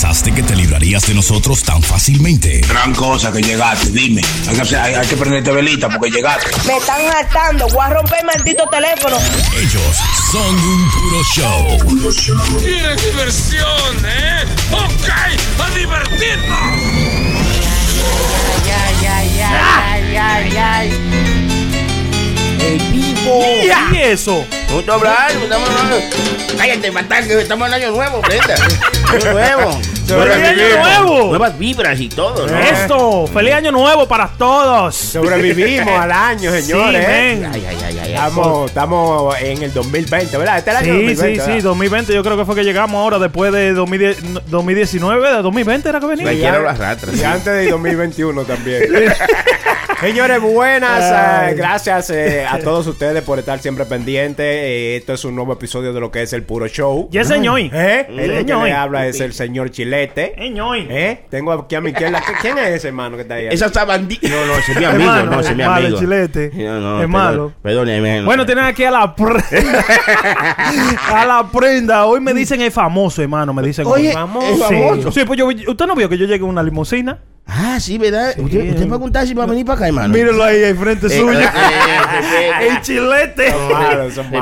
pensaste que te librarías de nosotros tan fácilmente? Gran cosa que llegaste, dime. Hay que, hacer- hay- hay que prenderte velita porque llegaste. Me están hartando. Voy a romper el maldito teléfono. Ellos son un puro show. ¡Tienes diversión, eh! ¡Ok! ¡A divertirnos! ¡El vivo! ¿Y eso? Te hablar, estamos. Cállate, que estamos en año nuevo, Brenda. Año nuevo. ¡Feliz año nuevo! Nuevas vibras y todo, ¿no? Esto, feliz año nuevo para todos. Sobrevivimos al año, señores. Sí, men. Ay, ay, ay, ay. Estamos, estamos en el 2020, ¿verdad? Este es el año Sí, 2020, sí, sí, ¿verdad? 2020 yo creo que fue que llegamos ahora después de 2010 2019, de 2020 era que venía. Cualquiera lo arrastra. Y sí. antes de 2021 también. Señores, buenas. Ay. eh, gracias eh, a todos ustedes por estar siempre pendientes. Eh, esto es un nuevo episodio de lo que es el Puro Show. Y el señor. ¿Eh? El que le habla es el señor Chilete. Señor. ¿Eh? Tengo aquí a mi izquierda. ¿Quién es ese hermano que está ahí? Esa sabandita. No, no, ese es mi amigo, malo, no, ese es mi malo, amigo. Chilete. No, no, Es perdón, malo. Perdóneme. Bueno, tienen aquí a la prenda. a la prenda. Hoy me dicen el famoso, hermano. Me dicen Oye, hoy. el Sí. famoso. Sí, pues yo, usted no vio que yo llegué en una limusina. Ah, sí, ¿verdad? ¿Usted, usted va a contar si va a venir para acá, hermano? Mírenlo ahí, al frente Eh, suyo. eh, eh, el chilete.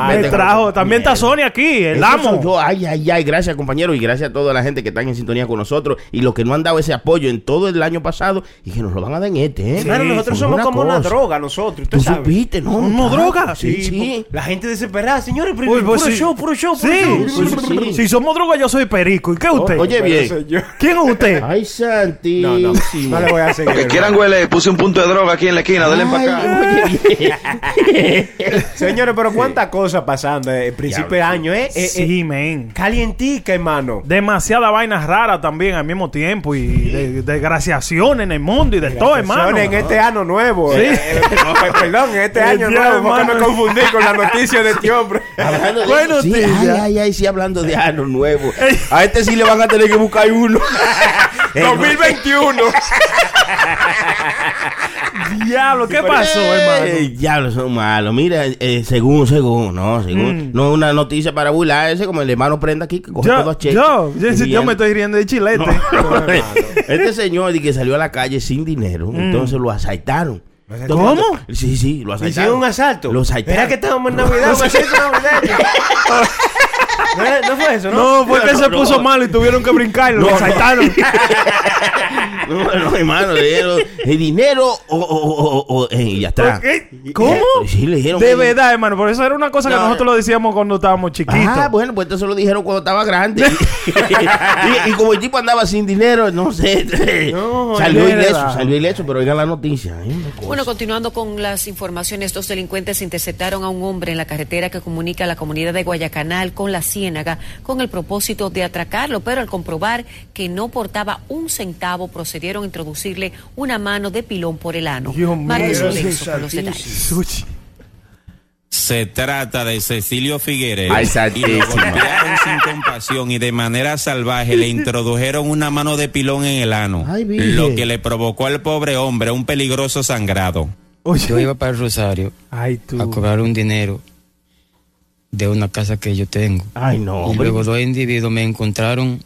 Me trajo. También está Sony aquí, el amo. yo. Ay, ay, ay. Gracias, compañero. Y gracias a toda la gente que están en sintonía con nosotros. Y los que no han dado ese apoyo en todo el año pasado. Y que nos lo van a dar en este, ¿eh? Hermano, nosotros somos como una droga, nosotros. Usted Tú sabe. supiste, ¿no? ¿Una droga? Sí, Sí, sí. La gente desesperada, señores. Uy, pues puro sí. show, puro show, puro Sí, show. sí, sí, sí. Si somos drogas, yo soy perico. ¿Y qué es usted? Oye, bien. ¿Quién es usted? Ay, No, santísimo. No, no le voy a seguir. Que quieran huele, puse un punto de droga aquí en la esquina, denle para acá. Señores, pero cuántas cosas pasando eh, principio de año, ¿eh? Eh, eh, Sí, men. Calientica, hermano. Demasiadas vainas raras también al mismo tiempo y de- desgraciaciones en el mundo y de todo, hermano. En este año nuevo. Sí. eh, eh, eh, perdón, en este año nuevo. Porque me hermano. confundí con la noticia de este hombre. Bueno, sí, ay, ay, ay, sí, hablando de año nuevo. A este sí le van a tener que buscar uno. 2021. Diablo, ¿qué pasó, hermano? Eh, diablo, son malos. Mira, eh, según, según, no, según. Mm. No es una noticia para burlarse como el hermano prenda aquí que coge Yo, todo a cheque. yo, yo, yo me estoy riendo de chilete. No. este señor di que salió a la calle sin dinero, entonces lo asaltaron. Mm. ¿Cómo? Sí, sí, lo asaltaron. Hicieron un asalto. Lo asaltaron. Era que estábamos en Navidad, un asalto navideño. ¿No, fue eso, ¿no? No, fue que No, se no. puso malo y tuvieron que brincarlo. No, lo no. saltaron. No, no, hermano, le dieron el dinero o, o, o, o- o- eh, y ya está. ¿Qué? ¿Cómo? Sí, le dijeron. De que- verdad, hermano. Por eso era una cosa que No, nosotros lo decíamos cuando estábamos chiquitos. Ah, bueno, pues entonces lo dijeron cuando estaba grande. y, y como el tipo andaba sin dinero, no sé. No, salió es ileso, salió ileso, pero oigan la noticia. ¿eh? Bueno, continuando con las informaciones, dos delincuentes interceptaron a un hombre en la carretera que comunica la comunidad de Guayacanal con la Ciénaga con el propósito de atracarlo, pero al comprobar que no portaba un centavo, procedieron a introducirle una mano de pilón por el ano. Dios mío, Marcos Lorenzo con los detalles. Se trata de Cecilio Figueres. Ay, y lo golpearon sin compasión y de manera salvaje le introdujeron una mano de pilón en el ano. Ay, lo que le provocó al pobre hombre un peligroso sangrado. Oye. Yo iba para el Rosario Ay, tú. a cobrar un dinero de una casa que yo tengo. Ay, no, y luego dos individuos me encontraron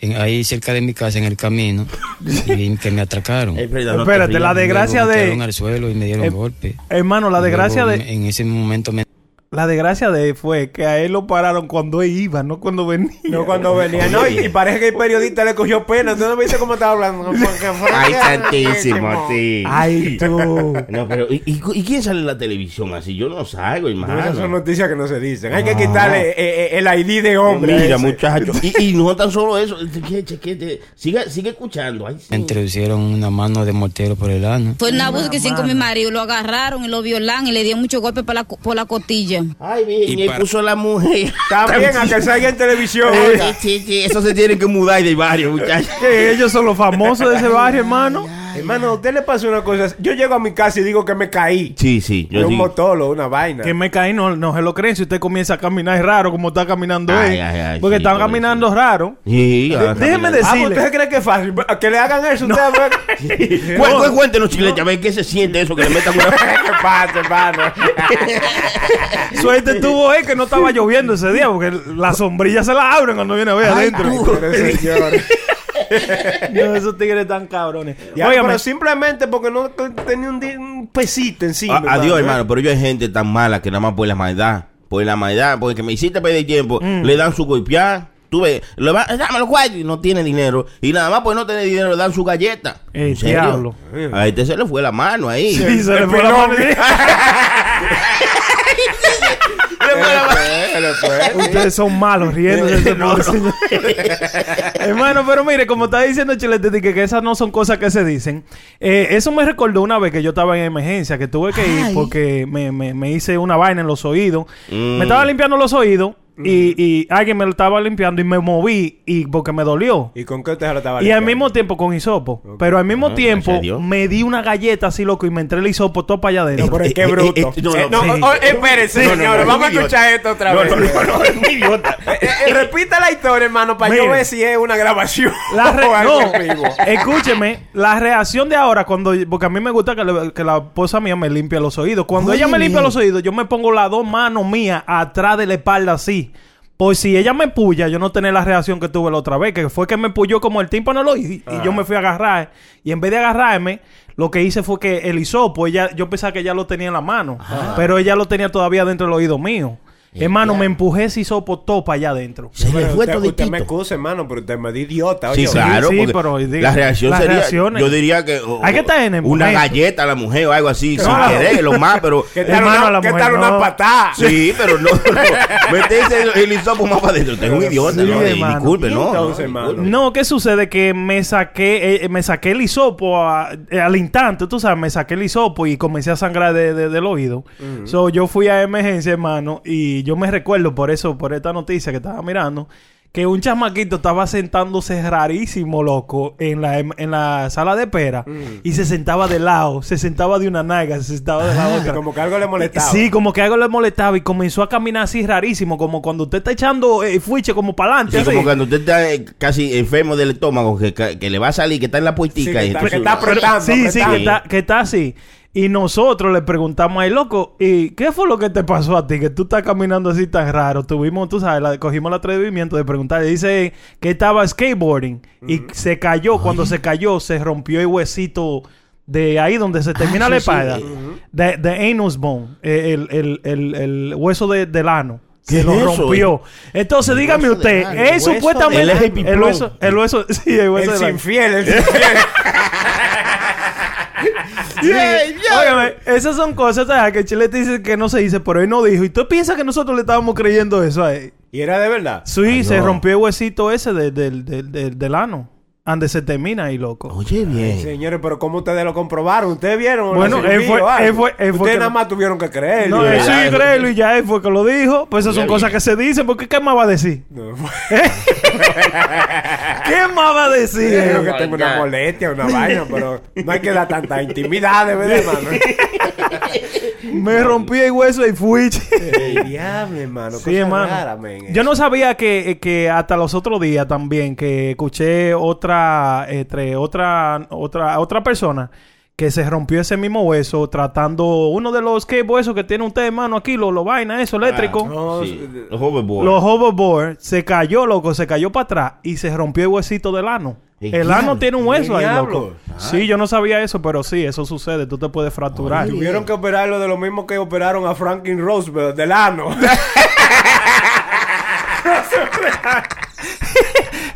en- ahí cerca de mi casa en el camino y que me atracaron. No Espérate, la desgracia Luego me de. al suelo y me dieron Eh, golpe. Hermano, la desgracia luego de. En ese momento me La desgracia de él fue que a él lo pararon cuando él iba, no cuando venía. No cuando venía, no, y, y parece que el periodista le cogió pena. ¿Tú no viste cómo estaba hablando? Ay, santísimo, sí. Ay, tú. No, pero ¿y, y, y quién sale en la televisión así? Yo no salgo, No, hermano. esas son noticias que no se dicen. Hay que quitarle eh, eh, el ID de hombre. Mira, ese. muchacho. Y, y no tan solo eso. Cheque, cheque, sigue, sigue escuchando. Ay, sí. introducieron una mano de mortero por el ano. Fue una búsqueda que hicieron con mi marido. Lo agarraron y lo violaron y le dieron muchos golpes por la, co- por la Ay, bien, Y y, para- puso la mujer. También a que salga en televisión. Sí, oiga. sí, sí, eso se tiene que mudar de barrio, muchachos. Ellos son los famosos de ese barrio, hermano. Hermano, a usted le pasó una cosa. Yo llego a mi casa y digo que me caí. Sí, sí. De Yo un motolo, una vaina. Que me caí, no, no se lo creen. Si usted comienza a caminar es raro como está caminando Ay, él. ay, ay, porque sí, están pobrecito. caminando raro. Sí, ahora déjeme caminando. Ah, decirle. ¿usted cree que es fácil? Que le hagan eso. Usted, Cué- cué- Cuéntenos, chilete, a ver qué se siente eso que le metan una. ¿Qué pasa, hermano? Suerte tuvo él que no estaba lloviendo ese día porque la sombrilla se la abren cuando viene a ver Ay, adentro. tú. Pero, señor. no, esos tigres tan cabrones. Ya, Óigame, pero simplemente porque no tenía un, un pesito encima. A- Adiós, ¿eh? hermano, pero yo hay gente tan mala que nada más por la maldad, por la maldad, porque me hiciste perder tiempo, Mm. le dan su golpear. Tú ves, le va, dame los cuartos y no tiene dinero. Y nada más por no tener dinero le dan su galleta. El ¿En serio? diablo. A este se le fue la mano ahí. Sí, se le fue la mano. Ustedes son malos riendo de ese señor. Hermano, pero mire, como está diciendo Chilete, que, que esas no son cosas que se dicen. eh, eso me recordó una vez que yo estaba en emergencia, que tuve que ir porque me, me- me hice una vaina en los oídos. Mm. Me estaba limpiando los oídos y, y alguien me lo estaba limpiando y me moví y porque me dolió. ¿Y con qué usted se lo estaba Y al limpiando? mismo tiempo con hisopo. Pero al mismo Ah, tiempo me di una galleta así loco y me entré el hisopo todo para allá adentro. No, pero es que Eh, eh, bruto. eh, no, Eh, no, no, oh, no, señores. Vamos a escuchar esto otra vez. no, no, no, es un idiota. Eh, eh, repita la historia, hermano, para yo Mira. ver si es una grabación La re- o algo no, en vivo. escúcheme, la reacción de ahora cuando porque a mí me gusta que, le- que la esposa mía me limpie los oídos. Cuando Oye, ella me limpia los oídos, yo me pongo las dos manos mías atrás de la espalda así. Por si ella me puya, yo no tener la reacción que tuve la otra vez, que fue que me puyó como el tímpano lo y, y yo me fui a agarrar. Y en vez de agarrarme, lo que hice fue que el hisopo, ella, yo pensaba que ella lo tenía en la mano, pero ella lo tenía todavía dentro del oído mío. Hermano, me empujé ese hisopo todo para allá adentro. Se le fue usted, usted me excusa, hermano, pero usted me dio idiota. Sí, claro, sí, pero diga, la reacción las sería, reacciones- yo diría que o- Hay que estar en el una momento. galleta a la mujer o algo así, sin querer, lo más, pero ¿Qué tal, Hermano, una, la ¿qué mujer tal no. una patada? sí, pero no, no. meterse el, el hisopo más para adentro, usted es un idiota, Sí, no, Eh, hermano. disculpe, no, Entonces, no, hermano. No, ¿qué sucede? Que me saqué, eh, me saqué el hisopo a- eh, al instante, tú sabes, me saqué el hisopo y comencé a sangrar de- de- del oído. So, yo fui a emergencia, hermano, y yo me recuerdo por eso, por esta noticia que estaba mirando, que un chamaquito estaba sentándose rarísimo, loco, en la, en la sala de espera, y se sentaba de lado, se sentaba de una naga, se sentaba de la otra. Como que algo le molestaba. Sí, como que algo le molestaba y comenzó a caminar así rarísimo, como cuando usted está echando eh, fuiche como para adelante. Sí, como cuando usted está eh, casi enfermo del estómago, que, que, que le va a salir, que está en la puertica. Sí, que y está- entonces- que está apretando, Sí, sí, que está, que está así. Y nosotros le preguntamos ahí, loco, ¿y qué fue lo que te pasó a ti? Que tú estás caminando así tan raro. Tuvimos, tú sabes, la- cogimos el atrevimiento de preguntarle. Dice que estaba skateboarding y se cayó. Cuando se cayó, se rompió el huesito de ahí donde se termina Ah, la sí, sí. espalda. De, de anus bone, eh, el, el, el, el hueso de- del ano. ¿Qué Se es lo eso? rompió. Entonces, dígame usted, es supuestamente el hueso, el hueso, sí, el hueso El sinfiel, el esas son cosas ¿sabes? que Chile te dice que no se dice, pero él no dijo. ¿Y tú piensas que nosotros le estábamos creyendo eso a él? ¿Y era de verdad? Sí, Ah, se no. rompió el huesito ese de- del- del- del- del ano. Ande se termina ahí, loco. Oye, bien. Señores, pero ¿cómo ustedes lo comprobaron? ¿Ustedes vieron? Bueno, él fue- él fue- él fue Ustedes que- nada más tuvieron que creer. No, sí, fue. y ya él fue que lo dijo. Pues esas son cosas que se dicen, porque ¿qué más va a decir? No, ¿Qué más va a decir? creo que tengo una molestia, una vaina, pero no hay que dar tanta intimidad, de verdad, hermano. Me rompí el hueso y fui. Ey, Diablo, hermano. Sí, hermano. rara, Yo no sabía que, que hasta los otros días también que escuché otra entre otra otra otra persona que se rompió ese mismo hueso tratando uno de los skateboards esos que tiene usted hermano aquí lo, lo vaina eso eléctrico. No, Sí, los hoverboard. los hoverboard se cayó loco se cayó para atrás y se rompió el huesito del ano. ¿El ano tiene un hueso ¿El ahí loco. Sí yo no sabía eso pero sí eso sucede tú te puedes fracturar. Tuvieron que operarlo de lo mismo que operaron a Franklin Roosevelt del ano.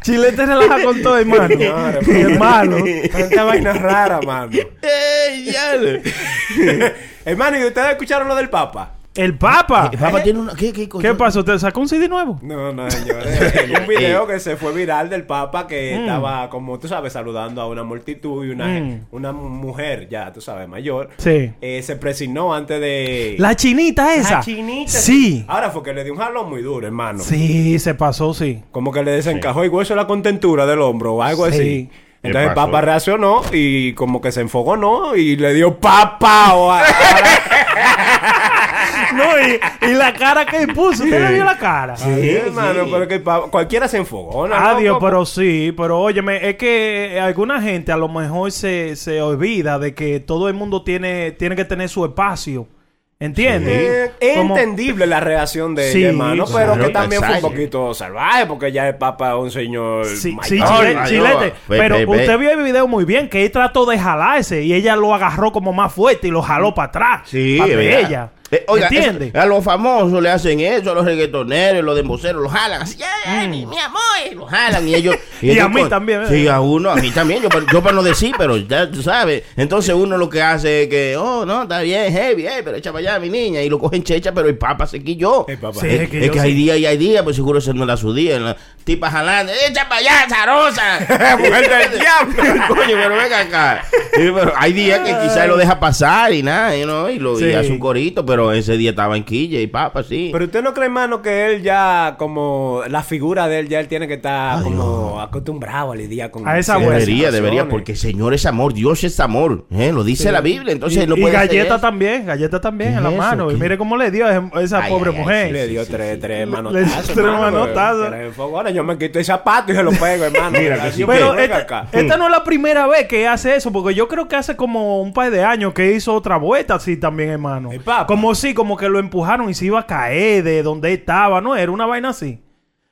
Chile te relaja con todo hermano malo Tanta vaina rara, mano. ¡Ey! Hermano, ¿y ustedes escucharon lo del Papa? El papa El Papa tiene una... ¿Qué, qué, pasó? ¿Te sacó un CD nuevo? No, no, señores. Hay un video que se fue viral del Papa que estaba, como tú sabes, saludando a una multitud y una, Mm. una mujer, ya tú sabes, mayor. Sí. eh, se presignó antes de. La chinita esa. La chinita. Sí. Ahora fue que le dio un jalón muy duro, hermano. Sí, se pasó, sí. Como que le desencajó el hueso de la contentura del hombro o algo Sí. así. Entonces el? Papa reaccionó y como que se enfogó, ¿no? Y le dio papa o a- No, y, y la cara que él puso. ¿Usted le vio la cara? Sí, hermano, pero que cualquiera se enfogó, ¿no? Adiós, pero sí, pero óyeme, es que alguna gente a lo mejor se, se olvida de que todo el mundo tiene, tiene que tener su espacio ¿Entiendes? Eh, es entendible la reacción de Sí, ella, hermano, pero claro, que también fue un poquito salvaje, porque ya el Papa es un señor. Sí, mayor. sí, chile- chilete. Ve, Pero ve, ve. usted vio el video muy bien, que él trató de jalarse y ella lo agarró como más fuerte y lo jaló para atrás. Sí, para ella. Eh, oiga, ¿Entiende? eso- a los famosos le hacen eso, a los reggaetoneros, los demboceros, los jalan así, "Ay, ay, mi, amor, y los jalan y ellos... Mm. Y ellos a mí con- también, ¿eh? Sí, a uno, a mí también, yo, pa- yo para no decir, pero ya tú sabes. Entonces uno lo que hace es que, oh, no, está bien, heavy, hey, pero echa para allá, mi niña, y lo cogen checha, pero el papa se quilló. El papa. Sí, es, es que es hay días y hay días, pues seguro ese no era su día. La tipa jalando, echa para allá, zarosa. Mujer del diablo. Coño, pero venga acá. Pero hay días que quizás lo deja pasar y nada, you know, y, lo, y Sí. hace un corito, pero ese día estaba en quilla y papa, sí. Pero usted no cree, hermano, que él ya, como la figura de él, ya él tiene que estar como acostumbrado a lidiar con A esa vuelta. debería, debería, porque el Señor es amor, Dios es amor, ¿eh? lo dice la Biblia, entonces y, no y puede hacer galleta también, galleta también ¿Qué en la es eso? mano. Y mire cómo le dio a esa Ay, pobre ay, mujer. Le dio tres, tres Le manotazos. dio tres manotazos. pero- pero. Ahora yo me quito el zapato y se lo pego, hermano. Mira que sí Pero esta, acá. esta no es la primera vez que hace eso, porque yo creo que hace como un par de años que hizo otra vuelta así también, hermano. Papa. Como si, como que lo empujaron y se iba a caer de donde estaba, ¿no? Era una vaina así.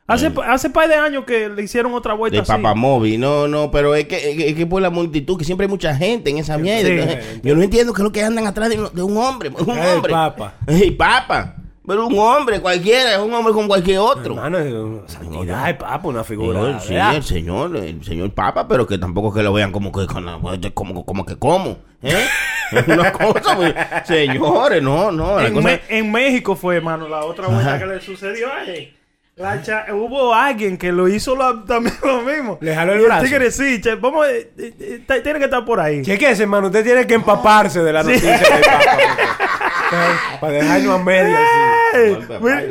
Hace, hace par de años que le hicieron otra vuelta de así. papamóvil, no, no, pero es que, es que- por la multitud, que siempre hay mucha gente en esa mierda. Sí. entonces, yo no entiendo qué es lo que andan atrás de, de un hombre, un hombre. papa. El papa. Pero un hombre cualquiera, es un hombre como cualquier otro. Hermano, es una santidad, el Papa, una figura. Señor, sí, el señor, el señor Papa, pero que tampoco que lo vean como que con como, como que como, ¿eh? Es una cosa, muy- señores, no, no, cosa- en México fue, hermano, la otra vuelta que le sucedió a él. La cha- hubo alguien que lo hizo también lo mismo. Le jaló el Y brazo. tigre sí, che, vamos, eh, eh, eh, tiene que estar por ahí. Chequese, hermano, usted tiene que empaparse de la Sí. noticia del Papa. porque- Para dejarnos a medias. así. Ey, Ay, mira,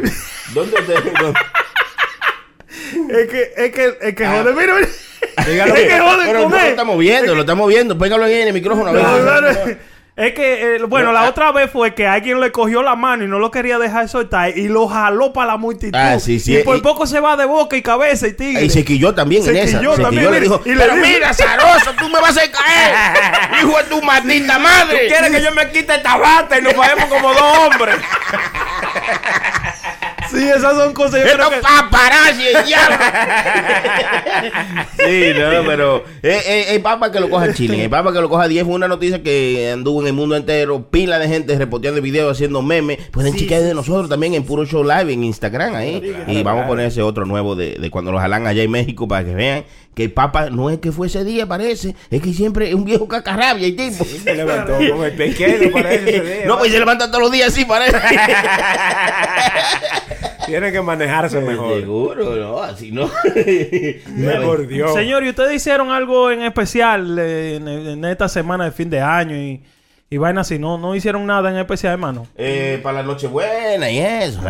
¿Dónde te, dónde- es que, es que, es que jode, mira, mira. Dígalo. Es que joden Pero con no lo él. estamos viendo, lo estamos viendo. Pégalo ahí en el micrófono. a ver. No, no, no. Es que, eh, bueno, la otra vez fue que alguien le cogió la mano y no lo quería dejar soltar y lo jaló para la multitud. Ah, sí, sí, Y por y- poco se va de boca y cabeza y tigre. Y se quilló también Se en esa. quilló se también, quilló, le dijo, y le pero dijo- mira, Zaroso, tú me vas a caer. Hijo de tu maldita madre. ¿Quieres que yo me quite esta bata y nos vayamos como dos hombres? Sí, esas son cosas. Yo creo que... paparazzi, el diablo. sí, no, pero eh, eh, el papa que lo coja Chile, el papa que lo coja 10 fue una noticia que anduvo en el mundo entero, pila de gente reporteando videos, haciendo memes. Pueden chequear de nosotros también en Puro Show Live en Instagram ahí. Y vamos a poner ese otro nuevo de, de cuando lo jalan allá en México para que vean que el papa no es que fue ese día, parece, es que siempre es un viejo cacarrabia el tipo. Se levantó con el pequeño, parece ese día. No, pues se levanta todos los días así, parece. Tiene que manejarse mejor. Seguro, no, así no. Me mordió. Señor, ¿y ustedes hicieron algo en especial eh, en, en esta semana de fin de año y, y vaina así? ¿No, ¿No hicieron nada en especial, hermano? Eh, para la Nochebuena y eso.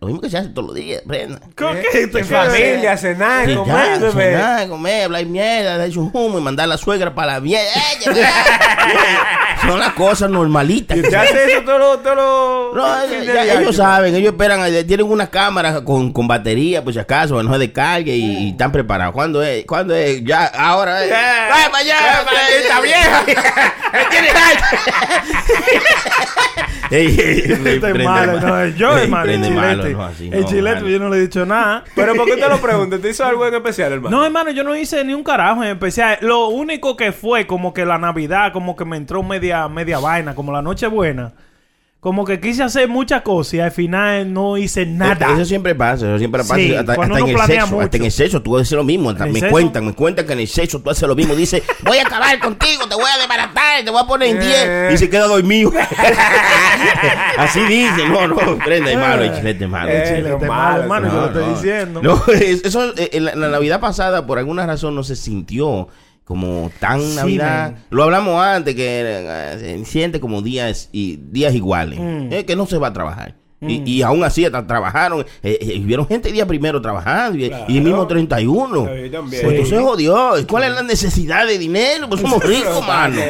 Lo mismo que se hace todos los días, prenda. ¿Con ¿Eh? qué te En familia, cenar, Sí, comer, ya, cenar, comer, hablar mierda, dar un humo y mandar a la suegra para la mierda. Son las cosas normalitas. ¿Y hace eso todos los... No, año? ellos saben, ellos esperan, eh, tienen una cámara con, con batería, por si acaso, que no se descargue y, y están preparados. ¿Cuándo es? ¿Cuándo es? Ya, ahora es. Ya. ¡Vaya para allá! Maldita vieja! ¡Me tienes Ey, ey, me Este es prende malo, mal. no, yo, Ey, hermano, chilete. no, así el chilete, mano. yo no le he dicho nada. Pero ¿por qué te lo pregunto? ¿Te hizo algo en especial, hermano? No, hermano, yo no hice ni un carajo en especial. Lo único que fue como que la Navidad, como que me entró media, media vaina, como la Nochebuena. Como que quise hacer muchas cosas y al final no hice nada. Eso siempre pasa, eso siempre pasa. Sí, hasta, hasta en el sexo, hasta en el sexo tú haces lo mismo. hasta ¿En me sexo? cuentan, me cuentan que en el sexo tú haces lo mismo. Dice, voy a acabar contigo, te voy a desbaratar, te voy a poner en 10 Eh. y se queda dormido. Así dice, no, no, prenda, es malo, chilete es malo. Eh, malo, malo, hermano, yo lo estoy diciendo. No, es- eso eh, en la, la Navidad pasada, por alguna razón, no se sintió como tan Sí, Navidad. man. Lo hablamos antes, que eh, se siente como días y días iguales. Mm. Eh, que no se va a trabajar. Y, y aún así hasta trabajaron, eh, eh, vieron gente el día primero trabajando y, y el mismo 31. Sí. Pues entonces jodió. ¿Cuál es la necesidad de dinero? Pues somos ricos, mano.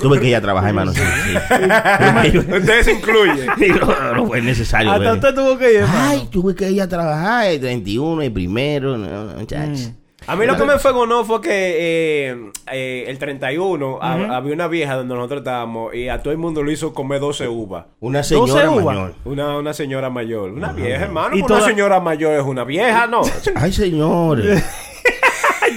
Tuve que ir a trabajar, hermano. Sí, sí. Usted se incluye. Sí, no, no fue necesario. Hasta usted tuvo que ir. Ay, tuve que ir a trabajar el 31, el primero, no, no, muchachos. A mí lo que me no fue que eh, eh, el 31 a- Ujú. había una vieja donde nosotros estábamos y a todo el mundo le hizo comer 12 uvas. Una señora mayor. Una, una señora mayor. Una vieja, hermano. Y pues Una toda- señora mayor es una vieja, ¿no? Ay, señores.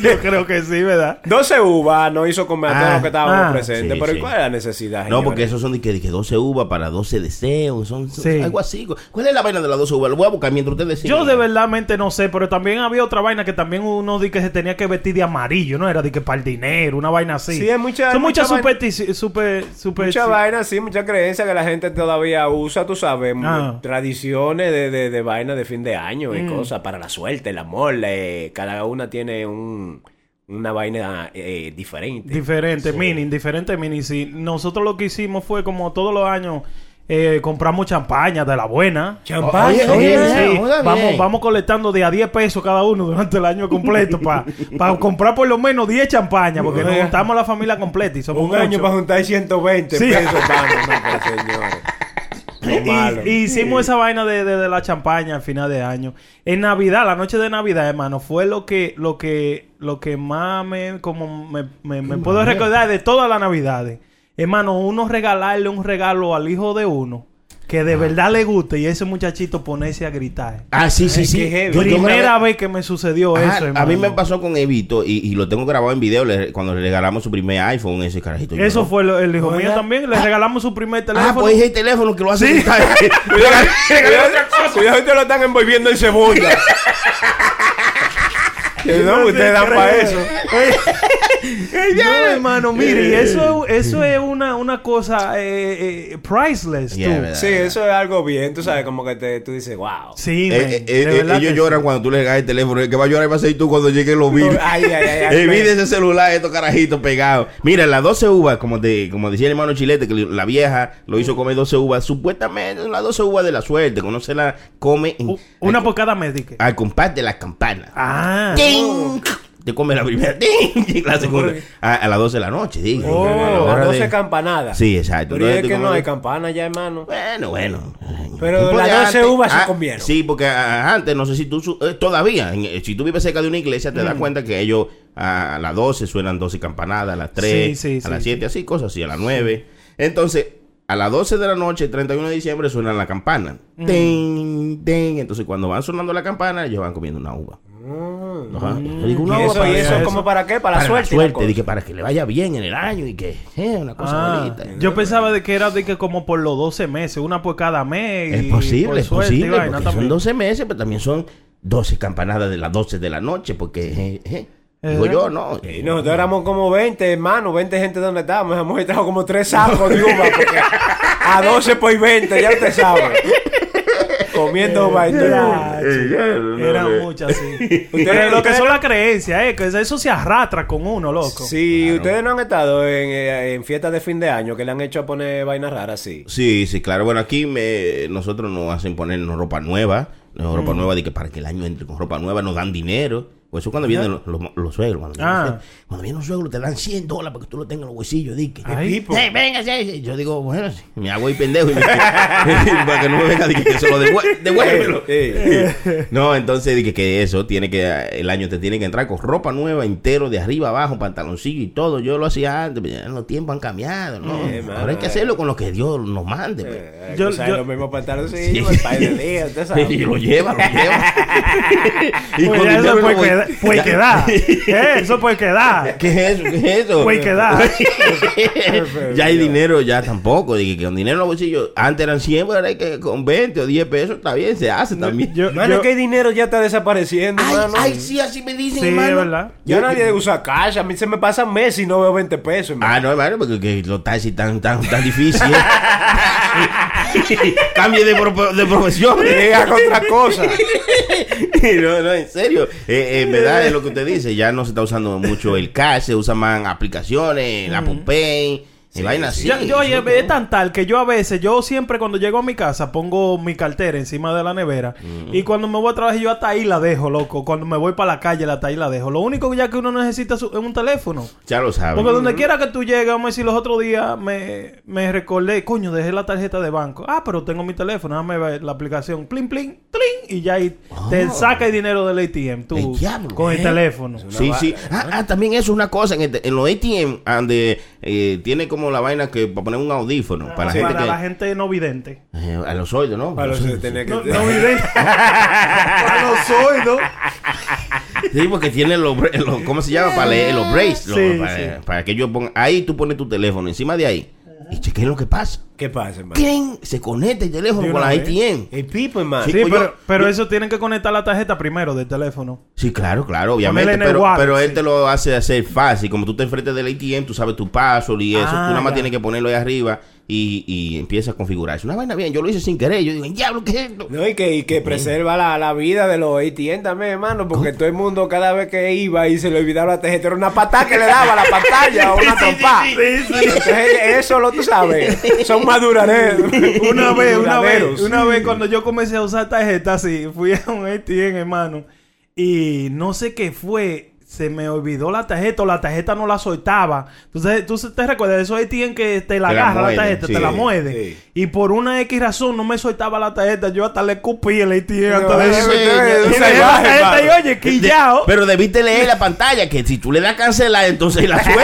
Yo creo que sí, ¿verdad? 12 uvas no hizo comer a todos Ah, los que estábamos ah, presentes. sí, pero ¿y sí. ¿cuál es la necesidad? No, señores? porque esos son de que, de que 12 uvas para 12 deseos. Son, son Sí. algo así. ¿Cuál es la vaina de las 12 uvas? Lo voy a buscar mientras ustedes deciden. Yo de verdadmente no sé, pero también había otra vaina que también uno di que se tenía que vestir de amarillo, ¿no? Era de que para el dinero, una vaina así. Sí, hay mucha- Son muchas mucha vaina- superstici- super, super, Mucha vaina, sí, mucha creencia que la gente todavía usa, tú sabes, mu- Ah. tradiciones de, de, de vaina de fin de año y Mm. cosas para la suerte, el amor. eh, cada una tiene un, una vaina eh, diferente. Diferente, Sí. mini, diferente mini. Sí. Nosotros lo que hicimos fue como todos los años eh, compramos champaña de la buena. Champaña, Oye, sí, oye, Vamos, vamos colectando de a 10 pesos cada uno durante el año completo para comprar por lo menos 10 champañas, porque nos juntamos la familia completa y somos un año para juntar 120 Sí. pesos, vamos, señores. Y, y hicimos esa vaina de, de- de la champaña al final de año. En Navidad, la noche de Navidad, hermano, fue lo que, lo que, lo que más me, como me, me- me puedo recordar de todas las navidades. Hermano, uno regalarle un regalo al hijo de uno que de verdad le guste y ese muchachito ponerse a gritar. Ah, sí, sí, sí. Yo- Primera grabé- vez que me sucedió Ajá, eso, a mí me hermano. pasó con Evito y, y lo tengo grabado en video le- cuando le regalamos su primer iPhone ese carajito. Eso lloró. fue lo- el hijo mío también. Le regalamos su primer teléfono. Ah, pues es el teléfono que lo hace. gritar. Cuidado, te lo están envolviendo en cebolla. No, ustedes dan para eso. No, hermano, mire, y eso, eso es una, una cosa eh, eh, priceless. Yeah, tú. verdad. Sí, eso es algo bien, tú sabes, como que te, tú dices, wow. Sí, Eh, man, eh, eh, ellos que lloran sí. cuando tú le regalas el teléfono. El que va a llorar va a ser tú cuando lleguen los virus. Ay, ay, ay, Evite ese celular, estos carajitos pegados. Mira, las 12 uvas, como, te, como decía el hermano Chilete, que la vieja lo hizo comer 12 uvas. Supuestamente son las 12 uvas de la suerte, que uno se la come en, U- Una por cada médico. al compás de las campanas. Ah. ¡Ting! Te come la primera, ¡ting! y la segunda. A, a las 12 de la noche, digo. Oh, A la Las hora 12 de- campanadas. Sí, exacto. Pero es que no hay campana ya, hermano. Bueno, bueno. Pero las de 12 antes- uvas se ah, comieron. Sí, porque ah, antes, no sé si tú, eh, todavía, en- eh, si tú vives cerca de una iglesia, te Mm. das cuenta que ellos ah, a las 12 suenan 12 campanadas, a las 3, Sí, sí, a las sí. 7, así, cosas así, a las 9. Entonces, a las 12 de la noche, el 31 de diciembre, suenan la campana. Mm. Ting, ting. Entonces, cuando van sonando la campana, ellos van comiendo una uva. Ajá. Yo digo, Mm. ¿Y eso, para y eso eso. como para qué? Para, la suerte. y la cosa. dije, para que le vaya bien en el año y que eh, una cosa Ah, bonita. yo pensaba de que era de que como por los 12 meses, una por cada mes. Es y posible, por es suerte posible, vaina porque son 12 meses, pero también son 12 campanadas de las 12 de la noche, porque, eh, eh, digo yo, no. Y nosotros éramos como 20, hermano, 20 gente donde estábamos. Hemos traído como 3 sacos de uva. Porque a 12 por 20, ya usted sabe. Comiendo vaina. Eran muchas, sí. Ustedes- lo que son las creencias, eh, que eso se arrastra con uno, loco. Si ustedes no han estado en, eh, en fiestas de fin de año que le han hecho a poner vainas raras, sí. Sí, sí, claro. Bueno, aquí me, nosotros nos hacen ponernos ropa nueva. no, Ropa nueva, de que para que el año entre con ropa nueva nos dan dinero. Por eso cuando vienen los, los, los suegros, cuando vienen, Ah. los, cuando vienen los suegros te dan 100 dólares para que tú lo tengas en los bolsillos. Di que, Ay. tipo. "Hey, venga, sí, sí". Yo digo, bueno, sí, me hago ahí pendejo y me- para que no me venga di que, que se lo devuélvelo. Eh, No, entonces dije que eso tiene que el año te tiene que entrar con ropa nueva entero de arriba abajo, pantaloncillo y todo. Yo lo hacía antes, pero ya los tiempos han cambiado, ¿no? Eh, Ahora mano, hay que hacerlo con lo que Dios nos mande. pues. eh, Yo- sabes, yo- los mismos sí, Sí. el par de usted sabe. Y lo lleva, lo lleva. y Pues puede, quedar, quedar. Eh, Eso puede quedar. ¿Qué es eso? ¿Qué es eso? Puede quedar. ya hay dinero, ya tampoco. Dije que con dinero en los bolsillos, antes eran 100, pero ahora hay que con 20 o 10 pesos está bien, se hace también. Yo- Mano, yo- que el dinero ya está desapareciendo, ay, mano. ay, sí, así me dicen, Sí, hermano. es verdad. Ya nadie usa cash. A mí se me pasan meses y no veo 20 pesos. hermano. Ah, no, hermano, porque que los taxis tan, tan, tan difíciles. Cambie de, pro- de profesión. Llega con otra cosa. no, no, en serio. Eh, eh, es lo que usted dice. Ya no se está usando mucho el cash, se usan más aplicaciones, la Apple Pay. Y vaina así. Yo, yo, oye, es tan tal que yo a veces, yo siempre cuando llego a mi casa pongo mi cartera encima de la nevera y cuando me voy a trabajar yo hasta ahí la dejo, loco. Cuando me voy para la calle, hasta ahí la dejo. Lo único ya que uno necesita su- es un teléfono. Ya lo sabes. Porque donde quiera que tú llegues, vamos a decir, los otros días me, me recordé, coño, dejé la tarjeta de banco. Ah, pero tengo mi teléfono, déjame ver la aplicación, plin, plin, plin, y ya ahí te saca el dinero del ATM, tú, El diablo, con el ¿eh? teléfono. Sí, sí. Ah, ah, también eso es una cosa. En, el- en los ATM, donde eh, tiene como la vaina que para poner un audífono. Para la gente Para que. la gente no vidente. eh, a los oídos, ¿no? Para Los oídos. que- No, no vidente. para los oídos. Sí, porque tiene los, ¿cómo se llama? Para leer los braces. los- Sí, para, sí. para que ellos pongan, ahí tú pones tu teléfono encima de ahí y chequen lo que pasa. ¿Qué pasa, hermano? ¿Quién se conecta el teléfono con la vez. ATM? El pipo, hermano. Sí, Sí, pues pero, yo- pero yo- eso tienen que conectar la tarjeta primero del teléfono. Sí, claro, claro, obviamente. Pero, wallet, pero él sí. te lo hace hacer fácil. Como tú te enfrentes del ATM, tú sabes tu paso y eso. Ah, tú nada más ya. tienes que ponerlo ahí arriba y, y empieza a configurar. Es una vaina bien. Yo lo hice sin querer. Yo digo, diablo, ¿qué es esto? No, y que, y que preserva la, la vida de los ATM también, hermano, porque todo el mundo cada vez que iba y se le olvidaba la tarjeta era una patada que le daba a la pantalla o una trompa. Entonces, eso lo tú sabes, son maduraderos. Una vez, una vez, una vez cuando yo comencé a usar tarjeta así, fui a un ATM, hermano, y no sé qué fue, se me olvidó la tarjeta o la tarjeta no la soltaba. Entonces, tú te recuerdas de esos ATM que te la agarra la tarjeta, sí, te la muerde. sí. Y por una X razón no me soltaba la tarjeta, yo hasta le escupí el ATM. No, hasta le- hermano. oye, quillao. Pero debiste leer la pantalla que si tú le das cancelar, entonces la suelta.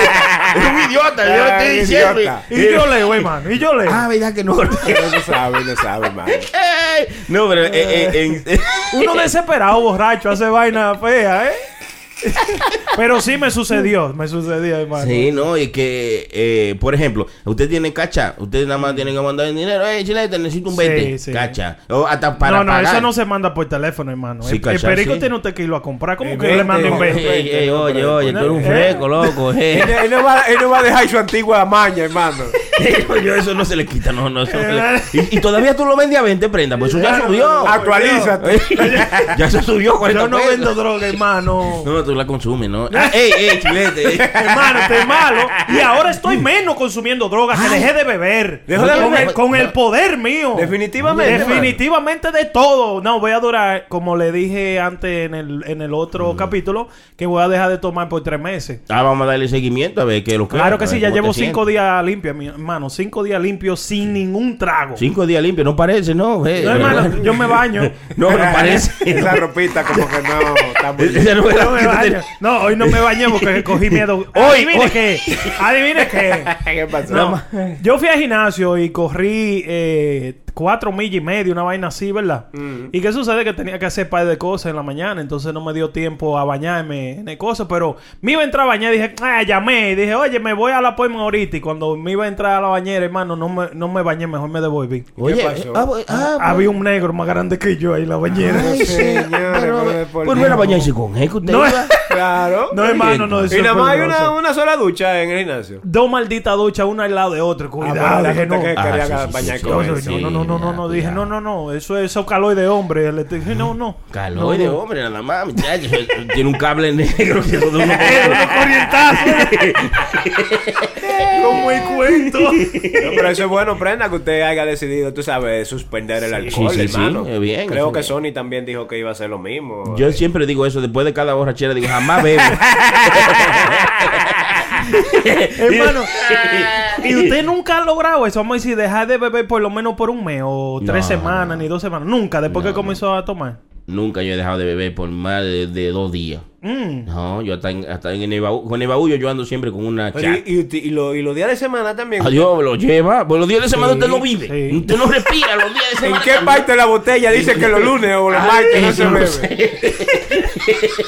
es un idiota, yo Ah, estoy diciendo. Y yo leo, hermano, y yo leo. Ah, verdad que no. No sabe, no sabe, hermano. no, pero eh, eh, Uno desesperado, borracho, hace vaina fea, ¿eh? Pero sí me sucedió, me sucedió, hermano. Sí, no, y que, eh, por ejemplo, usted tiene cacha, usted nada más tiene que mandar el dinero, eh, chilete, necesito un Sí, 20, sí. cacha, o hasta para no, no, pagar. eso no se manda por teléfono, hermano. Sí, el, el cacha, perico sí. tiene usted que irlo a comprar. ¿Cómo El que le 20, manda un el Ey, 20? ey, ey, oye, oye, tú eres un ¿Eh? fresco, loco, Él, eh. él no va, él no va a dejar su antigua maña, hermano. Yo, eso no se le quita, no, no. eso le- y, y todavía tú lo vendes a 20 prendas, pues eso ya subió. Actualízate. ya se subió 40 Yo no pesos. vendo droga, hermano. No, tú la consumes, ¿no? Ah, ey, ey, chilete. eh. hermano, estoy malo. Y ahora estoy menos consumiendo drogas que dejé de beber. Dejó de con, beber. El, con el poder mío. Definitivamente, Definitivamente de todo. No, voy a durar, como le dije antes en el, en el otro capítulo, que voy a dejar de tomar por tres meses. Ah, vamos a darle seguimiento a ver qué lo que Claro que sí, ya llevo cinco sientes. días limpios, mi hermano. Cinco días limpios sin ningún trago. Cinco días limpios, no parece, ¿no? Eh, No, hermano, yo me baño. No, no parece. Esa ropita como que no está muy Esa no No hoy no me bañé porque cogí miedo. Hoy, Adivine qué. Adivine qué. ¿Qué pasó? No, yo fui al gimnasio y corrí eh, cuatro millas y media, una vaina así, ¿verdad? ¿Y qué sucede? Que tenía que hacer par de cosas en la mañana, entonces no me dio tiempo a bañarme en el cosas, pero me iba a entrar a bañar y dije, ah, llamé, y dije, oye, me voy a la poema ahorita, y cuando me iba a entrar a la bañera, hermano, no me, no me bañé, mejor me devolví. Oye, pasó? ah, ah, pues, Había un negro más grande que yo ahí en la bañera. Ay, señores, pero, pues era Dios. bañarse con él que usted No, iba. Claro. No, hermano, no, eso Y nada más hay una, una sola ducha en el gimnasio. Dos malditas duchas, una al lado de otra, Ah, cuidado. la dije, gente no. que quería Ah, sí, bañar sí, con sí, sí. no, no, no, no, no, dije, no, no, no, eso es eso calor de hombre. Le dije, no, no. Calor No, de no. hombre, nada más, muchacho. Tiene un cable negro que todo uno Como el cuento. No, pero eso es bueno, prenda, que usted haya decidido, tú sabes, suspender el alcohol, sí, sí, hermano. bien, Creo eso que Sony también dijo que iba a hacer lo mismo. Yo siempre digo eso, después de cada borrachera, digo, jamás bebo. Hermano, y usted nunca ha logrado eso, vamos a decir, dejar de beber por lo menos por un mes o tres No. semanas ni dos semanas. Nunca, después que comenzó a tomar. Nunca yo he dejado de beber por más de, de dos días. Mm. No, yo hasta en, hasta en el baúl, con el baúl yo ando siempre con una Pero chat. y, y, y lo- y los días de semana también. Adiós, lo lleva. Pues los días de semana Sí, usted no vive. sí. Usted no respira los días de ¿En semana. qué parte de la botella dice que los lunes o los martes no se no bebe? sé.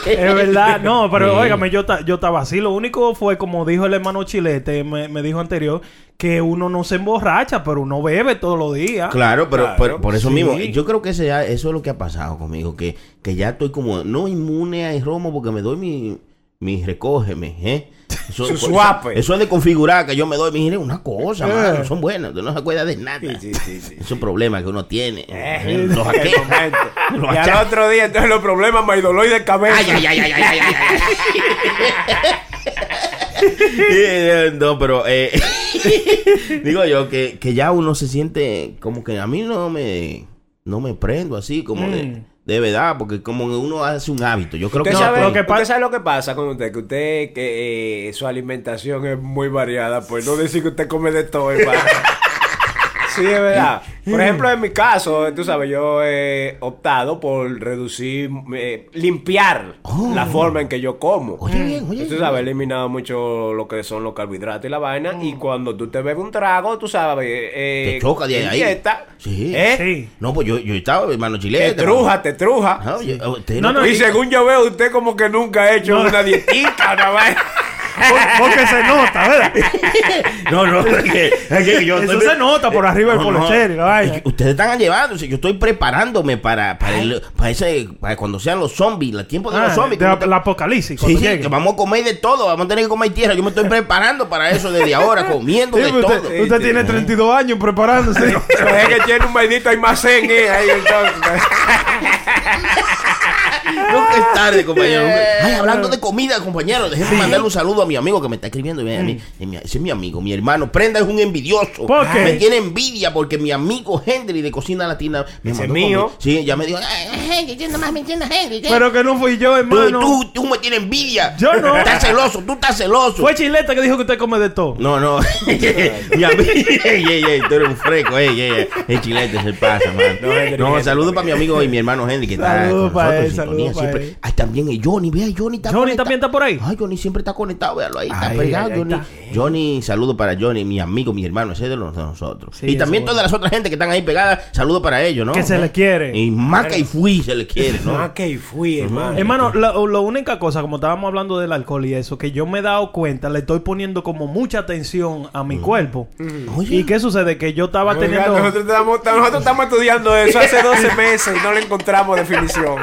Es verdad, no, pero Sí. óigame, yo, ta- yo estaba así. Lo único fue, como dijo el hermano Chilete, me, me dijo anterior, que uno no se emborracha, pero uno bebe todos los días. Claro, pero Claro, por, por eso sí. mismo, yo creo que ese ya- eso es lo que ha pasado conmigo, que, que ya estoy como no inmune al romo porque me doy mi, mi recógeme, ¿eh? Eso, Su eso-. Eso es de configurar que yo me doy, mire, una cosa, mano, son buenas, no se acuerda de nada. Sí, sí, sí, sí. Esos problemas que uno tiene. Eh, los momento. Los Y al otro día, entonces los problemas, me dolor de cabeza. Ay, ay, ay, ay, ay, ay, ay, ay. Eh, no, pero eh, Digo yo que, que ya uno se siente como que a mí no me no me prendo así como de, Mm. de verdad, porque como uno hace un hábito. Yo creo Usted, que sabe, no, lo que usted pa- sabe lo que pasa con usted, que usted, que eh, su alimentación es muy variada, pues no decir que usted come de todo, hermano. Sí, es verdad. Por ejemplo, en mi caso, tú sabes, yo he optado por reducir, eh, limpiar la forma en que yo como. Oh. Oye bien, oye Tú sabes, he eliminado mucho lo que son los carbohidratos y la vaina. Y cuando tú te bebes un trago, tú sabes, eh, Te choca de ahí. dieta, Sí. ¿eh? Sí. No, pues yo, yo estaba, hermano Te chilete. truja, te truja. Ah, oye, usted No, no, y según yo veo, usted como que nunca ha hecho No. una dietica, una vaina. Por- Porque se nota, ¿verdad? No, no, es que, es que yo Eso estoy- se nota por arriba del No, no. la vaina. Es que ustedes están llevándose. Yo estoy preparándome para, para, el- para ese, para cuando sean los zombies, el tiempo de Ah, los zombies. de ¿cómo la, te- la apocalipsis. Sí, sí, que vamos a comer de todo, vamos a tener que comer tierra. Yo me estoy preparando para eso desde ahora, comiendo Sí, de todo. usted, usted tiene 32 años preparándose. es que tiene un maldito almacén eh, ahí entonces. Nunca es tarde, compañero. Ay, hablando de comida, compañero, déjeme mandarle un saludo a mi amigo que me está escribiendo. Mi- ese es mi amigo, mi hermano. Prenda es un envidioso. ¿Por qué? Me tiene envidia porque mi amigo Henry de Cocina Latina me Ese mandó mío. Sí, ya me dijo, "Ay, Henry, ¿quién nomás me entiende a Henry? ¿Qué?" Pero que no fui yo, hermano. tú, tú me tienes envidia. Yo no. Estás celoso, tú estás celoso. Fue Chileta que dijo que usted come de todo. No, no. mi amigo, ey, ey, ey, tú eres un freco, ey, ey, ey. El chilete se pasa, man. No, Henry, No, Henry, saludos para mi amigo y mi hermano Henry que está Saludos con nosotros él, en sintonía siempre. Ay, también el Johnny, vea, Johnny está Johnny conectado. también está por ahí. Ay, Johnny siempre está conectado, véalo ahí, está Ay, pegado, ay, ahí Johnny. está. Johnny, saludo para Johnny, mi amigo, mi hermano, ese es de, los, de nosotros. Sí, y también todas las otras gente que están ahí pegadas, saludo para ellos, ¿no? Que se le quiere. Y Maca y Fui se le quiere, ¿no? Ah, que fui, hermano. Hermano, la, la única cosa, como estábamos hablando del alcohol y eso, que yo me he dado cuenta, le estoy poniendo como mucha atención a mi cuerpo. Oye. ¿Y qué sucede? Que yo estaba Oiga, teniendo... nosotros, estamos, nosotros estamos estudiando eso hace 12 meses y no le encontramos definición.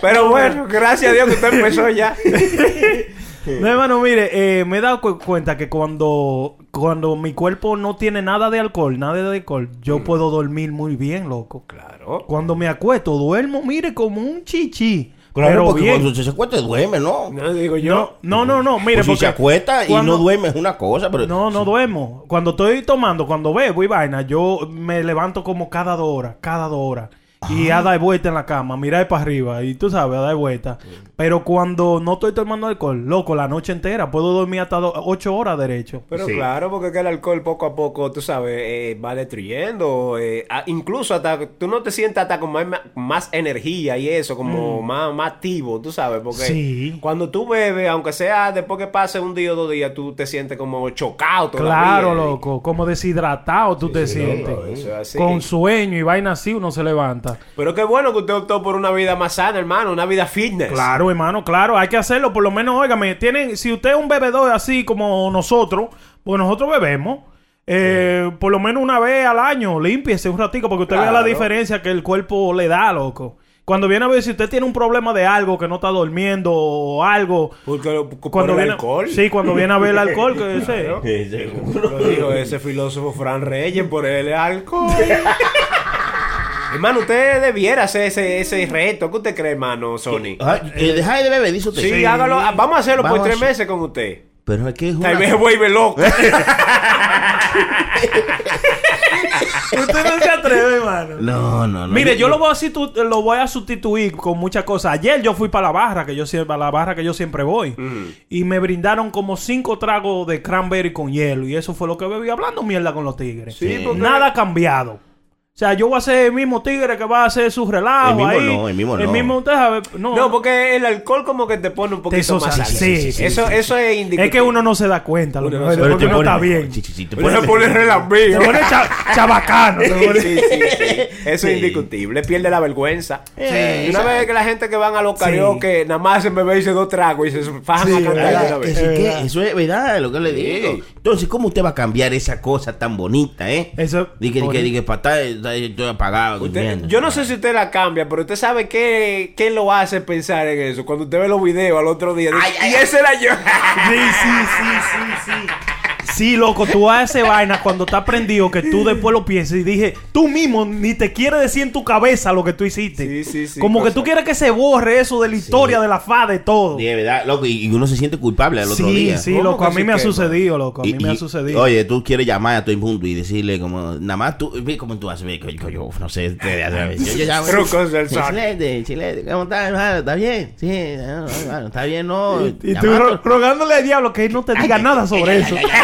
Pero bueno, gracias a Dios que usted empezó ya. No, hermano, mire, eh, me he dado cu- cuenta que cuando, cuando mi cuerpo no tiene nada de alcohol, nada de alcohol, yo puedo dormir muy bien, loco. Claro. Cuando me acuesto, duermo, mire, como un chichi. Claro, pero porque bien. cuando se acuesta duerme, ¿no? No digo yo. No, no, no, no, mire, Pues si porque se acuesta y cuando- no duerme es una cosa, pero... No, no duermo. Cuando estoy tomando, cuando bebo y vaina, yo me levanto como cada dos horas, cada dos horas. Y a dar vuelta en la cama, mirar para arriba. Y tú sabes, a dar vuelta. Pero cuando no estoy tomando alcohol, loco, la noche entera, puedo dormir hasta do- ocho horas derecho. Pero Sí. claro, porque es que el alcohol poco a poco, tú sabes, eh, va destruyendo. eh, ah, incluso hasta tú no te sientes hasta con más, más energía y eso, como más, más activo, tú sabes. Porque Sí. cuando tú bebes, aunque sea después que pase un día o dos días, tú te sientes como chocado todavía. Claro, Y- loco. Como deshidratado tú te sí, sientes. loco, eso es así. Con sueño y vaina así uno se levanta. Pero qué bueno que usted optó por una vida más sana, hermano, una vida fitness. Claro, hermano, claro, hay que hacerlo. Por lo menos, óigame, tienen, si usted es un bebedor así como nosotros, pues nosotros bebemos. eh, por lo menos una vez al año, límpiese un ratico porque usted vea la diferencia que el cuerpo le da, loco. Cuando viene a ver si usted tiene un problema de algo, que no está durmiendo o algo. Porque por Cuando el viene, alcohol. Sí, cuando viene a ver el alcohol, que ese. Sí, seguro. Lo dijo ese filósofo Fran Reyes por el alcohol. hermano, usted debiera hacer ese, ese reto. ¿Qué usted cree, hermano, Sony? Ay, eh, deja de beber, dice usted. Sí, hágalo. Ah, Vamos a hacerlo Vamos por a tres hacer- meses con usted. Pero es que es una... Tal vez se vuelve loco. Usted no se atreve, hermano. No, no, no. Mire, yo lo voy, a situ- lo voy a sustituir con muchas cosas. Ayer yo fui para la barra, que yo siempre, a la barra que yo siempre voy. Y me brindaron como cinco tragos de cranberry con hielo. Y eso fue lo que bebí hablando mierda con los tigres. Sí, porque- Nada ha cambiado. O sea, yo voy a ser el mismo tigre que va a hacer su relajo El mismo ahí. no, el mismo no. El mismo, usted sabe, no. No, porque el alcohol como que te pone un poquito Eso más sí, sí, sí, eso, eso es indiscutible. es que uno no se da cuenta, lo Uno no se- porque te pone está bien. Te pone se pone relambío. Se chabacano. se pone- Sí, sí, sí. Eso es indiscutible. Pierde la vergüenza. Sí. Y una vez que la gente que van a los Sí. karaoke nada más hacen beberse dos tragos y se fajan Sí, a cantar eso es verdad, lo que le digo. Entonces, ¿cómo usted va a cambiar esa cosa tan bonita, eh? Eso- Dije, dije, para estar, estar- estoy apagado. Usted- yo no sé si usted la cambia, pero usted sabe qué, qué lo hace pensar en eso. Cuando usted ve los videos al otro día, dice, ay, y ay. ese era yo. Sí, sí, sí, sí, sí. Sí, loco, tú haces vaina cuando está prendido que tú después lo piensas y dije, tú mismo ni te quieres decir en tu cabeza lo que tú hiciste. Sí, sí, sí, Como que tú quieres que se borre eso de la historia, de la fa, de todo. De verdad, loco, y, y uno se siente culpable al otro Sí, día. sí, ¿Cómo loco, a mí me ha sucedido, loco, a mí Y- me ha sucedido. Oye, tú quieres llamar a todo el mundo y decirle como, nada más tú, ve cómo tú haces, co- yo, no sé, te- yo, yo llamo. Trucos del sol. Chilete, chilete, ¿cómo estás, hermano? ¿Está bien? Sí, no, hermano, está bien, no. y y tú rogándole al diablo que él no te diga nada sobre eso.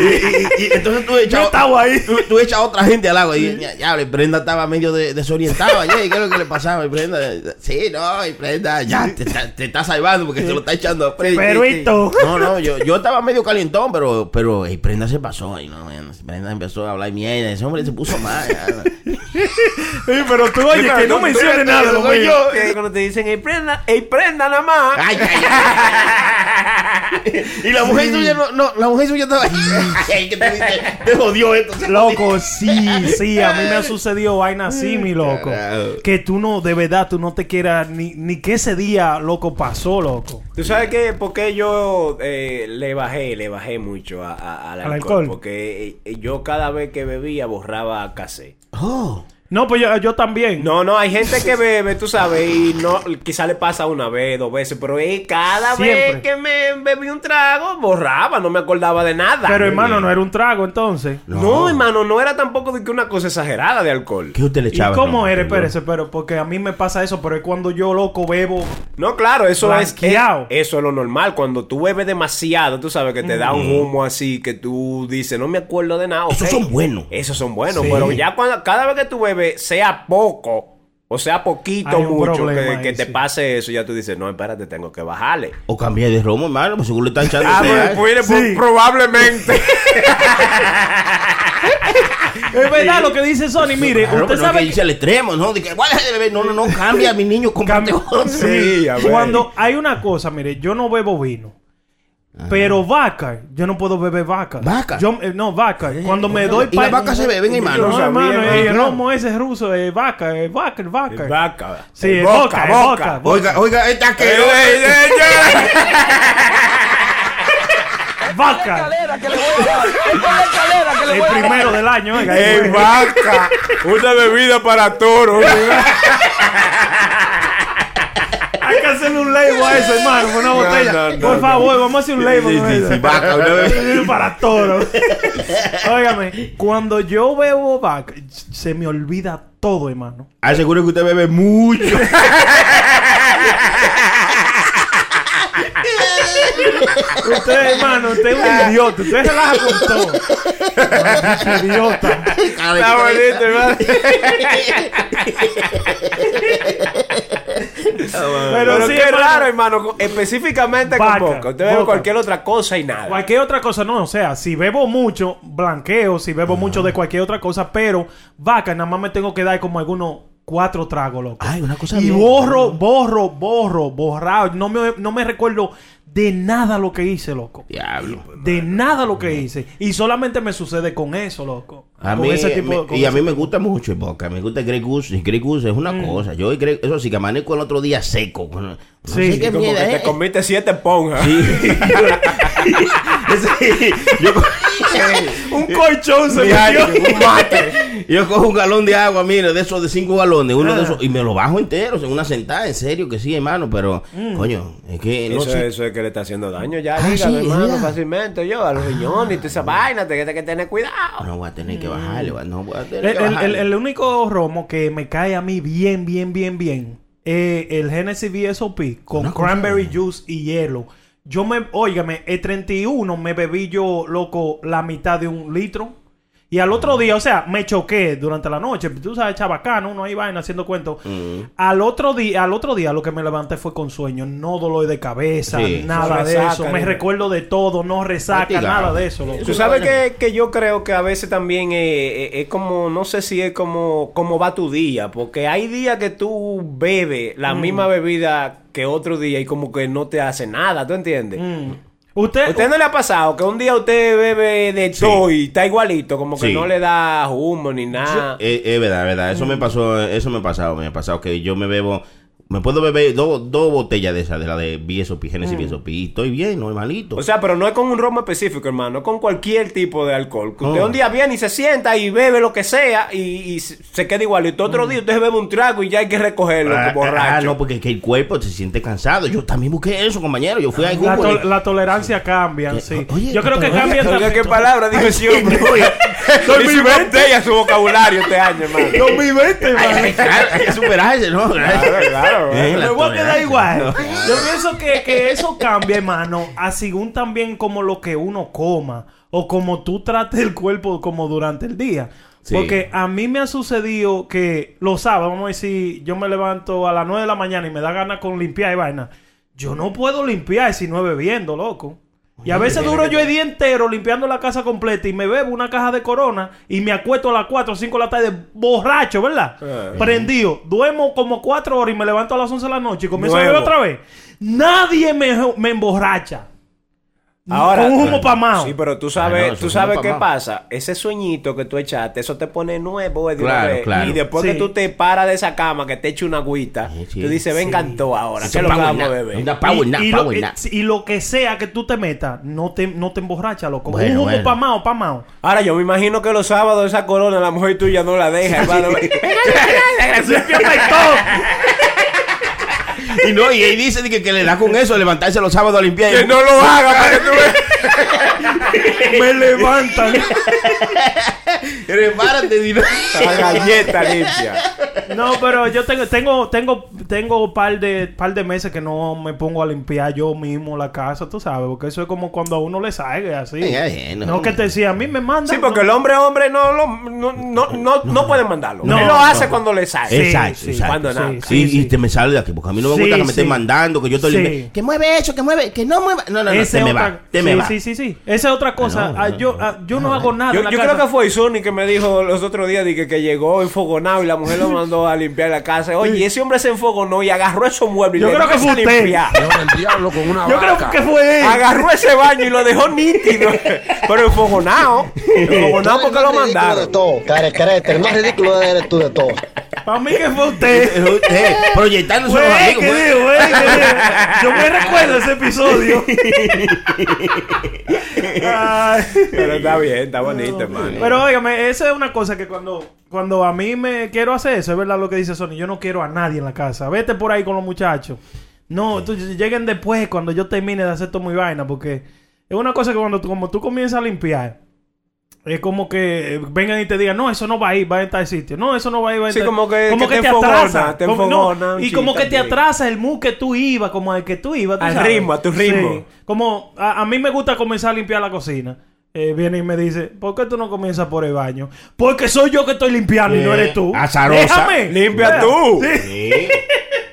Y, y- y entonces tú echas, Yo estaba ahí. Tú, tú echas a otra gente al agua y ya, ya, y Brenda estaba medio de- desorientada ayer. ¿y ¿Qué es lo que le pasaba? Y Brenda, sí, no, y Brenda, ya te, está- te está salvando porque se lo está echando a Freddy. Perrito. No, no, yo, yo estaba medio calientón, pero, pero ey, Brenda se pasó. ahí no, Brenda empezó a hablar mierda. Ese hombre se puso mal. ya. Sí, pero tú, oye, que no menciones nada lo yo. Que cuando te dicen, ey, prenda, ey, prenda nada más. Ay, ay, ay. y la mujer suya no, no, la mujer suya estaba. Ay, que te dice, te jodió esto. se jodió. Loco, sí, sí, a mí me ha sucedido vaina así, mi loco. Carajo. Que tú no, de verdad, tú no te quieras ni, ni que ese día, loco, pasó, loco. ¿Tú sabes qué? Porque yo eh, le bajé, le bajé mucho a- a- al ¿Al alcohol. Porque eh, yo cada vez que bebía borraba cassette. Oh. No, pues yo, yo también. No, no, hay gente que bebe, tú sabes, y no, quizá le pasa una vez, dos veces, pero eh, cada vez que me bebí un trago, borraba, no me acordaba de nada. Pero hermano, no era un trago entonces. No, hermano, no era tampoco de que una cosa exagerada de alcohol. ¿Qué usted le ¿Y echaba? cómo Ron? eres? Espérese, pero porque a mí me pasa eso, pero es cuando yo, loco, bebo. No, claro, eso es, Blanqueado. es- Eso es lo normal. Cuando tú bebes demasiado, tú sabes que te da un humo así, que tú dices, no me acuerdo de nada. Esos son buenos. Esos son buenos, Sí. pero ya cuando cada vez que tú bebes, sea poco, o sea poquito, mucho, que, ahí, que te sí. pase eso, ya tú dices, no, espérate, tengo que bajarle. O cambié de romo, hermano, pues seguro le están echando. Ah, pues, pues, Sí. probablemente. Es verdad lo que dice Sony. Mire, Claro, usted pero no sabe que irse al extremo, ¿no? De que, no, no, no, cambia a mi niño. Sí, a ver. Cuando hay una cosa, mire, yo no bebo vino. Pero vaca, yo no puedo beber vaca. ¿Vaca? Yo, eh, no, vaca. Cuando me doy ¿Y las vacas se beben, No, hermano? hermano, sabía, eh, el ¿no? romo ese es ruso, es vaca, es vaca, es vaca. Vaca. Sí, Eh, es boca, es boca. Oiga, oiga, esta que. Ey, ey, ey, ey. Vaca. El primero del año, oiga. Ey, vaca. Una bebida para toros. Hay que hacerle un label a eso, hermano, con una botella. no, no, Por no. favor, vamos a hacer un label Sí, vaca. Para toros. Óigame, cuando yo bebo vaca, se me olvida todo, hermano. Aseguro que usted bebe mucho. Usted, hermano, usted es un idiota. Usted relaja con todo. Maldito idiota. Está bonito, hermano. Pero, Pero sí, qué hermano, raro, hermano. Específicamente Vaca, con boca. Usted bebe cualquier otra cosa y nada. Cualquier otra cosa, no, o sea, si bebo mucho, blanqueo, si bebo mucho de cualquier otra cosa, pero vaca, nada más me tengo que dar como algunos cuatro tragos, loco. Ay, una cosa y bien. borro, borro, borro, borrado. No me, no me recuerdo de nada lo que hice, loco. Diablo. De nada lo que hice. Y solamente me sucede con eso, loco. A Con mí, ese tipo- me- con y a ese mí me tipo. gusta mucho el vodka. Me gusta el Grey Goose. El Grey Goose es una cosa. Yo, el Grey- eso sí, que amanezco el otro día seco. No Sí, sé qué Como mierda que es. te comiste siete esponjas. Sí. Ese- yo, co- Un colchón se metió. un mate. Yo cojo un galón de agua, mire, de esos de cinco galones, uno Ah. de esos, y me lo bajo entero, en una sentada, en serio, que sí, hermano, pero, Mm. coño, es que no Eso, sé. eso es que le está haciendo daño ya, Ah, sí, hermano, ya. fácilmente yo, a los riñones y toda esa vaina, te tienes que tener cuidado. No voy a tener que bajarle, va, no voy a tener El, que el- bajarle. el- el único romo que me cae a mí bien, bien, bien, bien es el Genesis VSOP con cranberry juice y hielo. Yo me, óigame, el 31 me bebí yo, loco, la mitad de un litro. Y al otro día, o sea, me choqué durante la noche. Tú sabes, chabacano, uno ahí vaina haciendo cuentos. Mm. Al otro día, al otro día lo que me levanté fue con sueño, no dolor de cabeza, Sí. nada No de eso. Me recuerdo de todo, no resaca, nada de eso, loco. Tú sabes que, que yo creo que a veces también eh, eh, es como, no sé si es como, como va tu día, porque hay días que tú bebes la Mm. misma bebida que otro día y como que no te hace nada, ¿tú entiendes? Mm. Usted, ¿Usted no le ha pasado que un día usted bebe de todo y está igualito, como que Sí. no le da humo ni nada? Es, es verdad, es verdad. Eso me pasó, eso me ha pasado, me ha pasado que yo me bebo me puedo beber dos dos botellas de esas, de la de BSOP, Genesis BSOP, y estoy bien, normalito. O sea, pero no es con un romo específico, hermano. Es con cualquier tipo de alcohol. Que usted Oh. un día viene y se sienta y bebe lo que sea y, y se queda igualito. Otro día usted se bebe un trago y ya hay que recogerlo Ah, como borracho. ah, no, porque es que el cuerpo se siente cansado. Yo también busqué eso, compañero. Yo fui a La, to- la tolerancia cambia, sí. oye, Yo creo que cambia también. qué palabra dijo ese hombre. Soy Y mi su vocabulario este año, hermano. 2020, Ay, man. ay, claro, hay que superarse, ¿no? Claro, claro. Eh, la Me voy a quedar tolerancia. igual. Yo pienso que, que eso cambia, hermano, a según también como lo que uno coma o como tú trates el cuerpo como durante el día. Sí. Porque a mí me ha sucedido que los sábados, vamos a decir, yo me levanto a las 9 de la mañana y me da ganas con limpiar y vaina. Yo no puedo limpiar si no es bebiendo, loco. Y a veces duro yo el día entero limpiando la casa completa y me bebo una caja de corona y me acuesto a las 4 o 5 de la tarde borracho, ¿verdad? Eh. Prendido. Duermo como 4 horas y me levanto a las 11 de la noche y comienzo a beber otra vez. Nadie me, me emborracha. Ahora, con un humo pamao. Sí, pero tú sabes, Ah, no, tú es sabes qué pasa. Ese sueñito que tú echaste, eso te pone nuevo. de una Claro, vez. claro. Y después Sí. que tú te paras de esa cama, que te eche una agüita, Sí, sí. tú dices, ven, Sí. encantó ahora. ¿Qué lo que vamos a beber? una power y, lo, power y- nap. y lo que sea que tú te metas, no te, no te emborracha, loco. Bueno, un humo bueno. pamao, pamao. Ahora, yo me imagino que los sábados esa corona la mujer tuya no la deja, hermano. Y no, y ahí dice que, que le da con eso, levantarse los sábados a limpiar. que no lo haga para que tú me levantan. Repárate, dilo. La galleta limpia. No, pero yo tengo, tengo, tengo, tengo par de, par de meses que no me pongo a limpiar yo mismo la casa, tú sabes, porque eso es como cuando a uno le salga así. No. no. que te decía, a mí me mandan. Sí, porque el hombre, hombre, no, lo, no, no, no, no puede mandarlo. No, Él lo no. hace cuando le sale. Sí, Exacto, sí, exacto. cuando nada. sí, Sí, sí, y te me sale de aquí, porque a mí no me Sí, gusta que me estén sí. mandando, que yo estoy Sí. limpiando. Que mueve eso, que mueve, que no mueva. No, no, no, Esa te me es va, otra- te me sí, va. sí, sí, sí. Esa es otra cosa. no, Ah, no, yo, ah, yo no hago nada. Yo, en la yo casa. creo que fue Sony que me dijo los otros días de que, que llegó enfogonado y la mujer lo mandó a limpiar la casa. Oye, ese hombre se enfogonó y agarró esos muebles y Yo le creo que fue usted. limpiar. el diablo con una Yo creo que fue él. Agarró ese baño y lo dejó nítido. Pero enfogonado. Enfogonado porque lo de mandaron. todo, carecrete, el más ridículo eres tú de todo. Para mí que fue usted. Eh, proyectándose Fue a los él amigos. que que. Yo me recuerdo ese episodio. Ay. Pero está bien, está bonito, hermano. Pero óigame, esa es una cosa que cuando, cuando a mí me quiero hacer eso, es verdad lo que dice Sony, yo no quiero a nadie en la casa. Vete por ahí con los muchachos. No, tú- lleguen después cuando yo termine de hacer todo mi vaina, porque es una cosa que cuando tú, como tú comienzas a limpiar, es como que eh, vengan y te digan, no, eso no va a ir, va a tal sitio. No, eso no va a ir, va a Sí, tal- como que- que te enfogona, te Como- no, enfogona y como que te atrasa el mood que tú ibas, como al que tú ibas. tú Al sabes. ritmo, a tu ritmo. Sí. Como a, a mí me gusta comenzar a limpiar la cocina. Eh, viene y me dice, ¿por qué tú no comienzas por el baño? Porque soy yo que estoy limpiando y no eres tú. azarosa. Déjame. Limpia tú. Sí.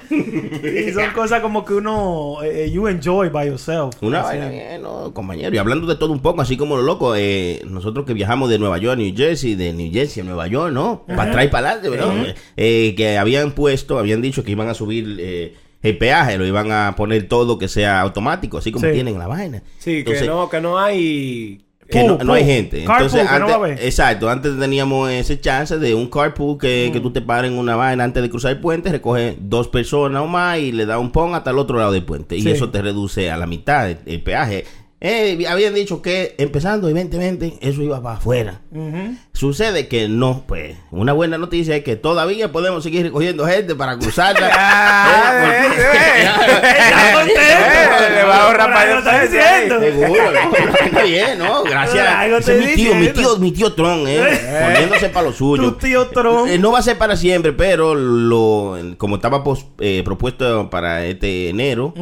Y son cosas como que uno, eh, you enjoy by yourself. Una vaina bien, ¿no, compañero. Y hablando de todo un poco, así como lo loco, eh, nosotros que viajamos de Nueva York a New Jersey, de New Jersey a Nueva York, ¿no? Para atrás y para adelante, ¿verdad? Eh, que habían puesto, habían dicho que iban a subir eh, el peaje, lo iban a poner todo que sea automático, así como Sí. tienen la vaina. Sí, que no, que no hay. Que no, Pool, no hay gente. Carpool, Entonces, que no va a antes, haber. exacto, antes teníamos ese chance de un carpool que, que tú te pares en una vaina antes de cruzar el puente, recoge dos personas o más y le da un pon hasta el otro lado del puente. Sí. Y eso te reduce a la mitad el, el peaje. Eh, habían dicho que empezando el 2020 eso iba para afuera. Ujú. Sucede que no, pues una buena noticia es que todavía podemos seguir recogiendo gente para cruzarla. Ah, Eh, eh, eh. Eh, para. Seguro, está bien, ¿no? Gracias. Algo te mi tío, mi tío, mi tío Tron, ¿eh? Poniéndose para lo suyo. Tu tío Tron. Eh, no va a ser para siempre, pero lo como estaba pos- eh, propuesto para este enero,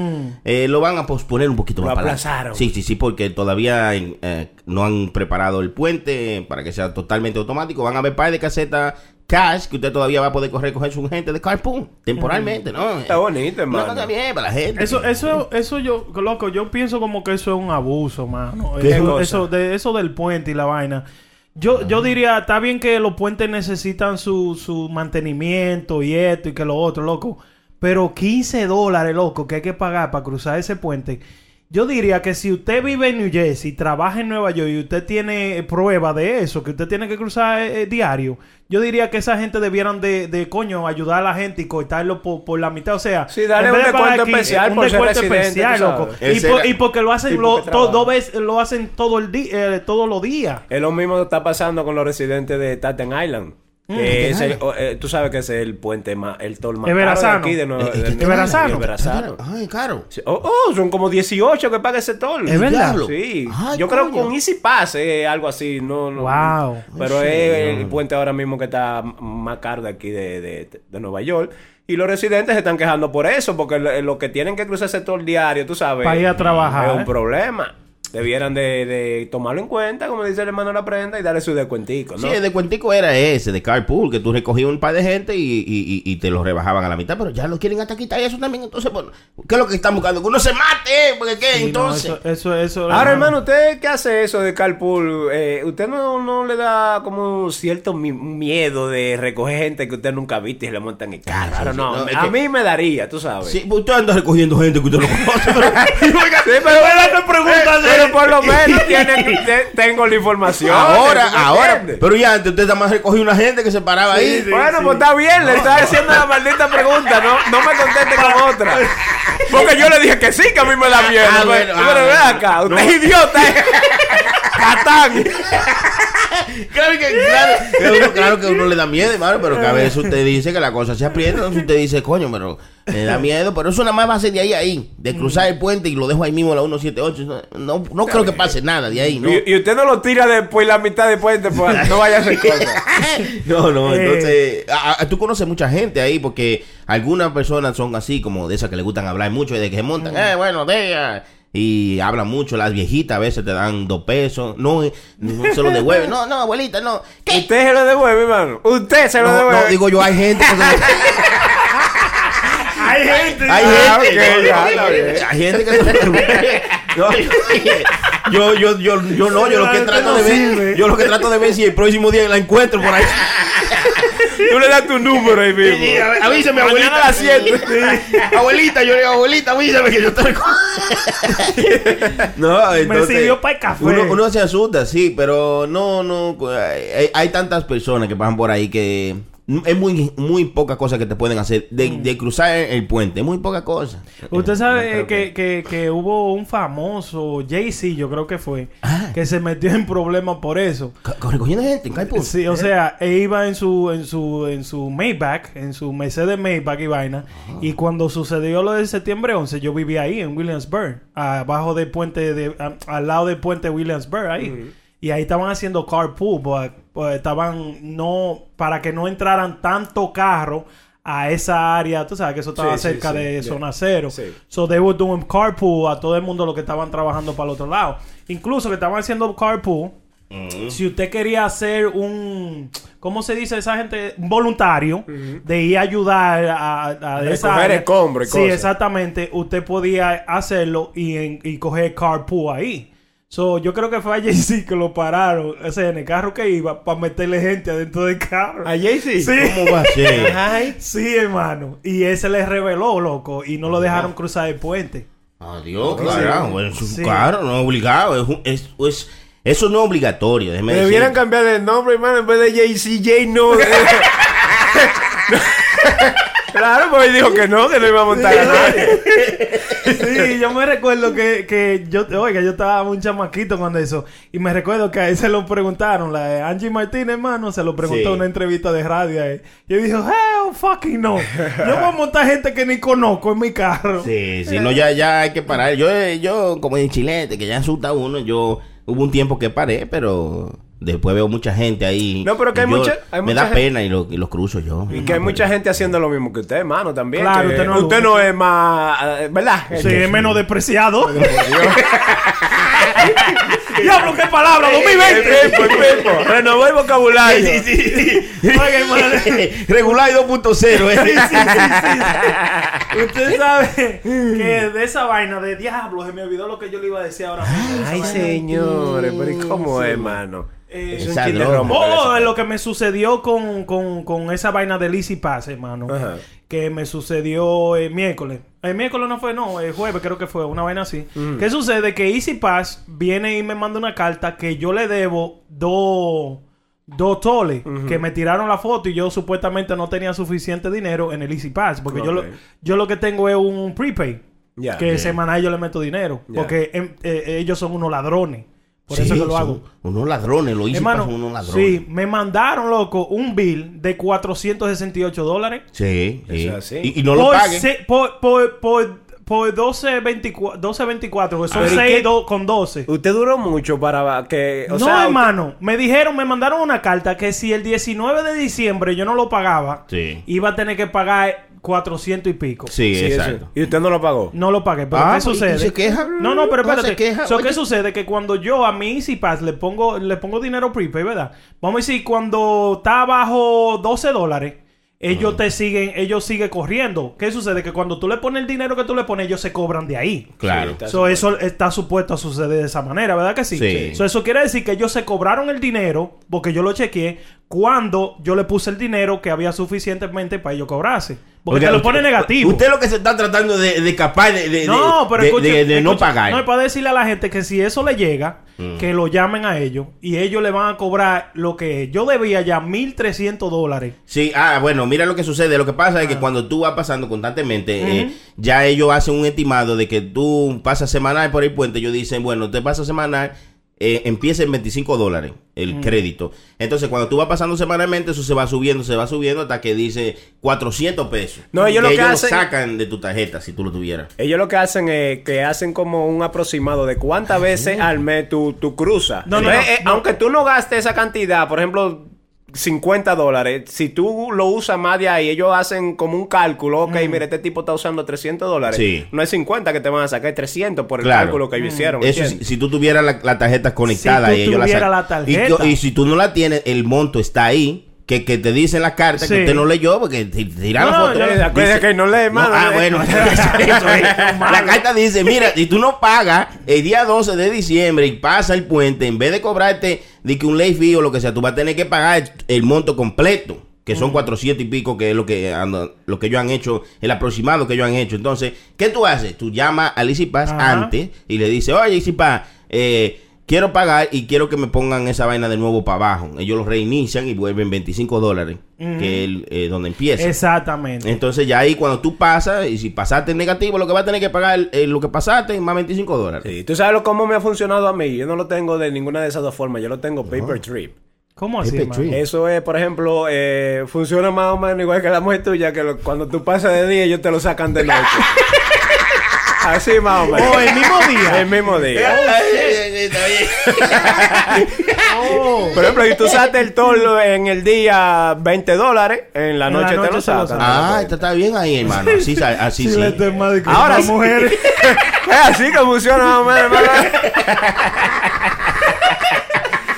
eh, lo van a posponer un poquito Lo más para aplazaron. Sí, sí, sí, porque todavía eh, no han preparado el puente para que sea totalmente automático. Van a haber par de casetas cash que usted todavía va a poder correr coger su gente de carpool temporalmente, ¿no? Está bonito, Una hermano. cosa bien para la gente. Eso, eso, eso yo, loco, yo pienso como que eso es un abuso, mano. ¿Qué Eso, cosa? eso, de, eso del puente y la vaina. Yo, yo diría, está bien que los puentes necesitan su, su mantenimiento y esto y que lo otro, loco. Pero 15 dólares, loco, que hay que pagar para cruzar ese puente. Yo diría que si usted vive en New Jersey, trabaja en Nueva York y usted tiene prueba de eso, que usted tiene que cruzar eh, diario, yo diría que esa gente debieran de, de coño ayudar a la gente y cortarlo por, por la mitad. O sea, Sí, darle en vez un descuento especial un por descuento especial, loco. Y, por- porque lo hacen lo, dos veces, lo hacen todo el día, eh, todos los días. Es lo mismo que está pasando con los residentes de Staten Island. Mm. Que es el- o- eh, tú sabes que ese es el puente más, el toll más caro de aquí de Nueva Eh, eh, de- ¿qué ¿Es Verrazano? de Verrazano. Ay, caro. Sí. Oh, oh, son como 18 que paga ese toll. ¿Es verdad? Diablo. Sí. Ay, Yo creo que coño. con Easy Pass es algo así. No, no, Wow. Pero Ay, es señor. el puente ahora mismo que está m- más caro de aquí de, de, de Nueva York. Y los residentes se están quejando por eso, porque lo, que tienen que cruzar ese toll diario, tú sabes. Pa' ir a trabajar, Es un ¿eh? problema. Debieran de, de tomarlo en cuenta, como dice el hermano La Prenda, y darle su descuentico, ¿no? Sí, el de cuentico era ese, de carpool, que tú recogías un par de gente y, y- y- y te lo rebajaban a la mitad, pero ya lo quieren hasta quitar eso también. Entonces, bueno, ¿qué es lo que están buscando? Que uno se mate, porque ¿qué? Sí, no, entonces. eso, eso, eso- Ahora, hermano, ¿usted qué hace eso de carpool? Eh, ¿Usted no, no le da como cierto mi- miedo de recoger gente que usted nunca ha visto y le montan en el carro? sí, no, a que- mí me daría, tú sabes. Sí, pues usted anda recogiendo gente que usted no conoce. pero- Sí, pero, preguntas eh, pero por lo menos tienen, te- tengo la información. ahora, ¿tú me ahora. Pero ya antes usted nada más recogía una gente que se paraba ahí. bueno, pues está bien, le estoy haciendo la maldita pregunta, no, no me conteste con otra. Porque yo le dije que sí, que a mí me da miedo. Ah, pero bueno, ah, pero ve bueno. acá, usted es idiota. eh. Catán. Claro que, claro, que uno, claro que uno le da miedo, hermano, pero que a veces usted dice que la cosa se aprieta, entonces usted dice, coño, pero me da miedo, pero eso nada más va a ser de ahí a ahí, de cruzar el puente y lo dejo ahí mismo a la 178. No, no, no creo que pase nada de ahí, ¿no? Y, y usted no lo tira después la mitad de puente, pues no vaya a hacer cosas. No, no, Eh. entonces, a- a- tú conoces mucha gente ahí porque algunas personas son así, como de esas que le gustan hablar mucho y de que se montan, eh, buenos días. Y hablan mucho, las viejitas a veces te dan dos pesos, no, no se lo devuelven, no, no, abuelita, no. ¿Qué? Usted se lo devuelve, hermano. Usted se lo No, devuelve. no, digo yo, hay gente que se- Hay gente. Hay Ah, gente, está bien. hay gente que se no, yo, yo, yo, yo no, yo lo que trato de ver, yo lo que trato de ver si el próximo día la encuentro por ahí. Tú le das tu número ahí mismo. Avísame, abuelita. a las 7. abuelita, yo le digo, abuelita, avísame que yo estoy con... No, entonces... sirvió pa'l café. Uno, uno se asusta, sí, pero no, no... Hay, hay tantas personas que pasan por ahí que... Es muy, muy poca cosa que te pueden hacer de, de cruzar el puente. Es muy poca cosa. Usted sabe que, que, que hubo un famoso, Jay-Z, yo creo que fue, Ah. que se metió en problemas por eso. Recogiendo gente en. Sí, o sea, él iba en su, en su, en su Maybach, en su Mercedes Maybach y vaina. Y cuando sucedió lo del septiembre 11, yo vivía ahí en Williamsburg, abajo del puente, de, a- al lado del puente Williamsburg ahí. Y ahí estaban haciendo carpool, pues, estaban no, para que no entraran tanto carro a esa área, tú sabes que eso estaba Sí, cerca sí, de zona cero. Sí. So they were doing carpool a todo el mundo lo que estaban trabajando para el otro lado. Incluso que estaban haciendo carpool. Si usted quería hacer un, ¿cómo se dice esa gente? Un voluntario de ir a ayudar a, a, A esa escombros Sí, exactamente. Usted podía hacerlo y, en- y coger carpool ahí. So, yo creo que fue a Jay-Z que lo pararon, o sea, en el carro que iba, para meterle gente adentro del carro. ¿A Jay-Z? Sí. ¿Cómo va a ser? Ay. Sí, hermano. Y ese le reveló, loco, y no lo dejaron cruzar el puente. Adiós, carajo. Es un Sí. carro, no es obligado. Es, un- es, es- eso no es obligatorio. déjeme Debieran decir. cambiar el nombre, hermano, en vez de Jay-Z, Jay no. claro, porque él dijo que no, que no iba a montar a nadie. Sí, yo me recuerdo que, que yo, oiga, yo estaba un chamaquito cuando eso. Y me recuerdo que a él se lo preguntaron, la de Angie Martínez, hermano, se lo preguntó Sí. en una entrevista de radio a él. Y él dijo, hell fucking no. Yo voy a montar gente que ni conozco en mi carro. Sí, sí, no, ya, ya hay que parar. Yo, yo como en chilete, que ya asusta a uno, yo hubo un tiempo que paré, pero después veo mucha gente ahí. No, pero que hay mucha- hay me mucha da gente- pena y lo, y lo cruzo yo. Y que hay mucha gente haciendo lo mismo que usted, hermano, también. Claro, usted no es usted no es más, eh, ¿verdad? Sí, es menos despreciado. Diablo, qué palabra, El 2020. mismo, el mismo. Renovó el vocabulario. Sí, sí, sí. Regular y 2.0, ¿eh? Usted sabe que de esa vaina de diablo, se me olvidó lo que yo le iba a decir ahora mismo. Ay, señores, pero ¿y cómo es, hermano? Eh, Es un de romo. Oh, lo que me sucedió con, con, con esa vaina del Easy Pass, hermano. Ajá. Que me sucedió el miércoles. El miércoles no fue, no, el jueves creo que fue, una vaina así. ¿Qué sucede? Que Easy Pass viene y me manda una carta que yo le debo dos dos toles que me tiraron la foto y yo supuestamente no tenía suficiente dinero en el Easy Pass. Porque yo, lo, yo lo que tengo es un prepaid. Ya. que semanal yo le meto dinero. Porque em, eh, ellos son unos ladrones. Por eso Sí, que lo hago. Unos ladrones, lo hice Hermano, unos ladrones. sí, me mandaron, loco, un bill de 468 dólares. Sí, sí. Eso es así. Y, y no lo por, paguen. se- por, por, por, por 12.24, 12.24, que son Pero ¿y 6 qué? do- con 12. Usted duró mucho para que. O no, sea, hermano, me dijeron, me mandaron una carta que si el 19 de diciembre yo no lo pagaba, Sí. iba a tener que pagar 400 y pico. Sí, Sí, eso. exacto. ¿Y usted no lo pagó? No lo pagué, pero Ah, ¿qué sucede? y se queja. No, no, pero No se espérate. queja, So. ¿Qué sucede? Que cuando yo a mi Easy Pass le pongo, le pongo dinero prepaid, ¿verdad? Vamos a decir, cuando está bajo 12 dólares, ellos te siguen, ellos siguen corriendo. ¿Qué sucede? Que cuando tú le pones el dinero que tú le pones, ellos se cobran de ahí. Claro. está So, eso está supuesto a suceder de esa manera, ¿verdad que sí? Sí. So, eso quiere decir que ellos se cobraron el dinero, porque yo lo chequeé, cuando yo le puse el dinero que había suficientemente para ellos cobrarse. Porque Oiga, te lo usted- pone negativo. Usted lo que se está tratando de, de escapar de, de, No, de- pero de- escuche, de- de no pagar. No, es para decirle a la gente que si eso le llega, Mm. que lo llamen a ellos y ellos le van a cobrar lo que yo debía ya 1.300 dólares. Sí, ah, bueno, mira lo que sucede. Lo que pasa es que cuando tú vas pasando constantemente, eh, ya ellos hacen un estimado de que tú pasas semanal por el puente. Ellos dicen, bueno, te pasa semanal, eh, empieza en 25 dólares el crédito. Entonces, cuando tú vas pasando semanalmente, eso se va subiendo, se va subiendo hasta que dice 400 pesos. No, ellos lo que hacen- sacan de tu tarjeta si tú lo tuvieras. Ellos lo que hacen es que hacen como un aproximado de cuántas veces al mes tú, tú cruzas. No, no, Entonces, no, eh, no. Aunque tú no gastes esa cantidad, por ejemplo, 50 dólares, si tú lo usas más de ahí, ellos hacen como un cálculo. Ok, mira, este tipo está usando 300 dólares. Sí. No es 50 que te van a sacar, es 300 por el Claro. cálculo que ellos hicieron. Eso si, si tú tuvieras la, la tarjeta conectada Si tú y ellos la tarjeta. Y, y si tú no la tienes, el monto está ahí. Que, que te dicen la carta Sí. que usted no leyó porque No, la foto. acuérdate que no lee, mano. ah, bueno, eso, eso es. La carta dice, mira, si tú no pagas el día 12 de diciembre y pasa el puente, en vez de cobrarte de que un ley fee o lo que sea, tú vas a tener que pagar el monto completo, que son 400 y pico, que es lo que lo que ellos han hecho, el aproximado que ellos han hecho. Entonces, ¿qué tú haces? Tú llamas al Easy Pass Ajá. antes y le dices, oye, Easy Pass, eh, quiero pagar y quiero que me pongan esa vaina de nuevo para abajo. Ellos lo reinician y vuelven 25 dólares, que es el, eh, donde empieza. Exactamente. Entonces ya ahí cuando tú pasas, y si pasaste en negativo, lo que vas a tener que pagar es lo que pasaste más 25 dólares. Sí, tú sabes lo- cómo me ha funcionado a mí. Yo no lo tengo de ninguna de esas dos formas. Yo lo tengo paper trip. ¿Cómo así. Eso es, por ejemplo, eh, funciona más o menos igual que la mujer tuya, que lo- cuando tú pasas de día ellos te lo sacan de noche. Así más o menos. Oh, el mismo día. El mismo día. Está bien. Por ejemplo, si tú usaste el tolo en el día 20 dólares, en la En la noche te lo sacan. Ah, esto está bien ahí, hermano. Así, así sí. Ahora sí. mujeres. Es así que funciona más o menos, hermano.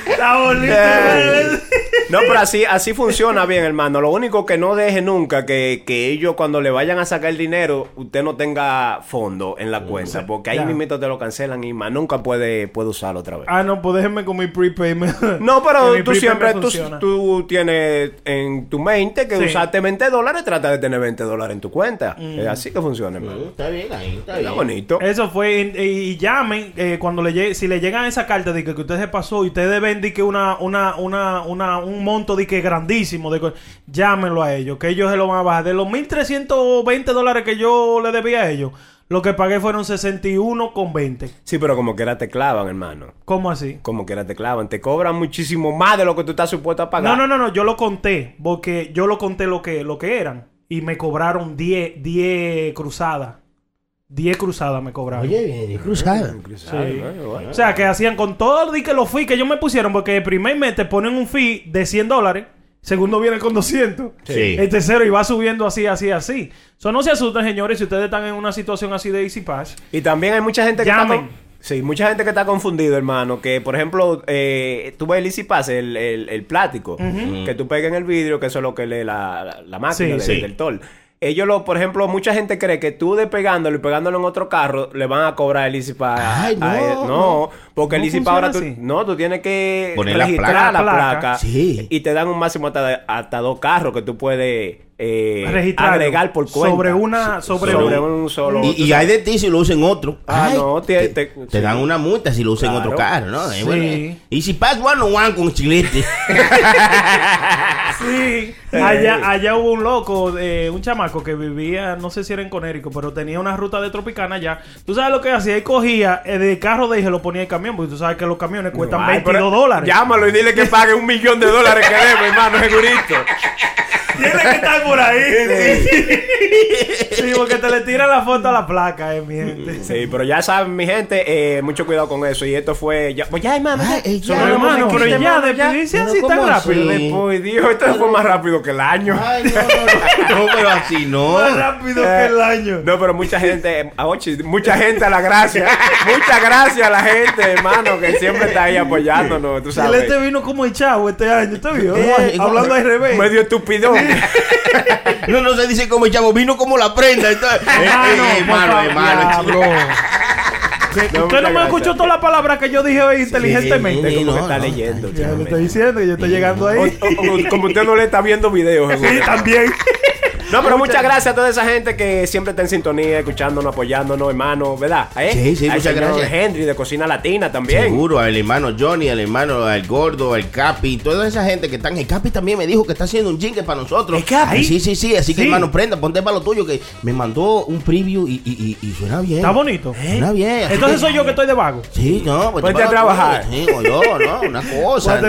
Está bonito. No, pero así, así funciona bien, hermano. Lo único que no deje nunca que, que ellos cuando le vayan a sacar el dinero, usted no tenga fondo en la cuenta. Porque ahí mismo te lo cancelan y más nunca puede, puede usarlo otra vez. Ah, no, pues déjenme con mi prepaid. No, pero tú siempre, tú, tú tienes en tu mente que Sí. usaste 20 dólares, trata de tener 20 dólares en tu cuenta. Mm. Es así que funciona, hermano. Está bien ahí, está Está bien. bonito. Eso fue, y, y llamen eh, cuando le si le llegan esa carta de que, que usted se pasó y ustedes ven de que una, una, una, una, un monto de que grandísimo, de llámenlo a ellos, que ellos se lo van a bajar. De los 1.320 dólares que yo le debía a ellos, lo que pagué fueron 61,20. Sí, pero como quiera te clavan, hermano. ¿Cómo así? Como quiera te clavan. Te cobran muchísimo más de lo que tú estás supuesto a pagar. No, no, no, no, yo lo conté, porque yo lo conté lo que, lo que eran. Y me cobraron 10, 10 cruzadas. 10 cruzadas me cobraron. Oye, bien, cruzada. Sí. O sea, que hacían con todo el que los fees que ellos me pusieron, porque el primer mes te ponen un fee de 100 dólares, segundo viene con 200, Sí. el tercero y va subiendo así, así, así. So, no se asusten, señores, si ustedes están en una situación así de Easy Pass. Y también hay mucha gente que Llamen. está... con- Sí, mucha gente que está confundido, hermano. Que, por ejemplo, eh, tú ves el Easy Pass, el, el, el plático, que tú pegas en el vidrio, que eso es lo que lee la, la, la máquina Sí, de- sí. del tol. Ellos lo, por ejemplo, mucha gente cree que tú despegándolo y pegándolo en otro carro le van a cobrar el ICI para. Ay, no. a él. no, porque el ¿No ICI para ahora tú, así? no, tú tienes que Poner la registrar placa. la La placa, placa. Sí. y te dan un máximo hasta, hasta dos carros que tú puedes eh, agregar por cuenta. Sobre una- sobre sobre un- un solo. Y, y hay de ti si lo usan otro. Ah, Ay, no, te- te, te- te dan una multa si lo usan en Claro. otro carro, ¿no? Eh, Sí. bueno, eh. Y si pas one on one con chilete. Sí, allá, allá hubo un loco, eh, un chamaco que vivía, no sé si era en Conérico, pero tenía una ruta de Tropicana allá. ¿Tú sabes lo que hacía? Él cogía eh, de carro de ahí y se lo ponía en camión, porque tú sabes que los camiones cuestan Ay, 22 pero dólares. Llámalo y dile que pague un millón de dólares que debe, hermano, segurito. Tiene que estar por ahí. Sí, porque te le tira la foto a la placa, eh, mi gente. Sí, pero ya saben, mi gente, eh, mucho cuidado con eso. Y esto fue. Ya, pues ya hermano. Ay, ya. eh, ya, Sobre hermano, pero ya, hermano, despedirse Pero así tan ¿cómo rápido. así? Después, Dios, esto fue más rápido que el año. Ay, no, no, no, no, pero así no. Más rápido que el año. No, pero mucha gente, a Ochi, mucha gente a la gracia. Muchas gracias a la gente, hermano, que siempre está ahí apoyándonos, tú El sabes. este vino como el chavo este año, ¿te vio? Eh, Hablando al revés. Medio estupidón. No, no se dice como el chavo, vino como la prenda. Entonces, eh, eh, hermano, hermano. diablo. Que- No, Usted no me gracias. escuchó todas las palabras que yo dije hoy inteligentemente. sí, como que no, está no. leyendo, Ya chamo. le estoy diciendo que yo estoy llegando ahí. O- o- o- como usted no le está viendo videos. Sí, también. No, pero muchas gracias a toda esa gente que siempre está en sintonía, escuchándonos, apoyándonos, hermano, ¿verdad? ¿Eh? Sí, sí, Al muchas señor gracias. Henry de Cocina Latina también. Seguro, al hermano Johnny, al hermano, al gordo, al Capi, toda esa gente que están. El Capi también me dijo que está haciendo un jingle para nosotros. ¿El Capi? Ay, sí, sí, sí. Así que hermano, prenda, ponte para lo tuyo que me mandó un preview y, y, y, y suena bien. Está bonito. Suena bien. así Entonces que- soy yo que estoy de vago. Sí, no, pues Ponte te a trabajar. Sí, o yo, no, una cosa.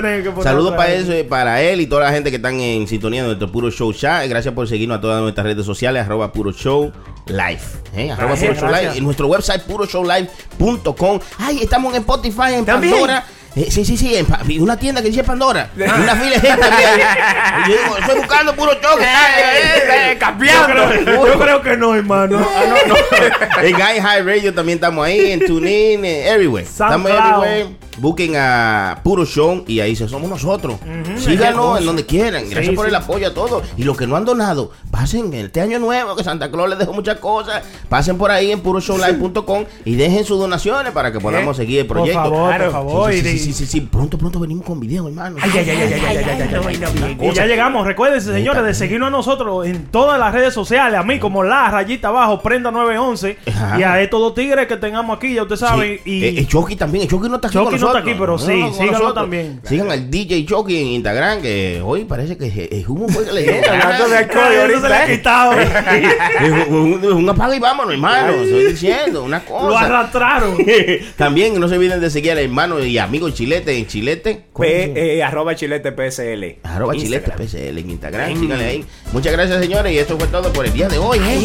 Saludos para eso, eh, para él y toda la gente que están en sintonía de nuestro Puro Show Chat. Gracias por seguirnos a todas nuestras redes sociales, arroba Puro Show Live. ¿eh? Arroba Puro Show. Live. En nuestro website, puroshowlive.com. Ay, estamos en Spotify, en ¿También? Pandora. Eh, sí, sí, sí, en una tienda que dice Pandora. Una fila de gente. Yo digo, estoy buscando puro show. eh, eh, cambiando. Yo creo que no, hermano. Ah, no, no. En High Radio también estamos ahí, en TuneIn, en everywhere. Estamos everywhere. Busquen a Puro Show y ahí se somos nosotros. Síganos en donde quieran. Gracias Sí, por sí. el apoyo a todos. Y los que no han donado, pasen este año nuevo, que Santa Claus les dejó muchas cosas. Pasen por ahí en puroshowlive.com y dejen sus donaciones para que podamos seguir el Por proyecto. favor, Claro. por favor. Sí, sí, sí, sí, sí. Pronto, pronto venimos con video, hermano. Ay, ay, ay, ay, ay, ay, ay, ay, ay, ay. Y ya llegamos. Recuérdense, señores, de seguirnos a nosotros en todas las redes sociales. A mí, como la rayita abajo, prenda 911. Ajá. Y a estos dos tigres que tengamos aquí, ya usted sabe. Sí. Y Eh, el Chucky también, el Chucky no está aquí con nosotros. aquí, pero sí, síganlo nosotros. también. Sigan al DJ Chucky en Instagram, que hoy parece que es- es humo fue que le dio. Hablando de alcohol Ay, eso se ahorita, le ha quitado. Es un, un apaga y vámonos, hermano. Estoy diciendo una cosa. Lo arrastraron. También no se olviden de seguir al hermano y amigo Chilete en Chilete. P, eh, arroba chilete PSL. Arroba Chilete. PSL en Instagram. Síganle ahí. Muchas gracias, señores. Y esto fue todo por el día de hoy. ¿eh?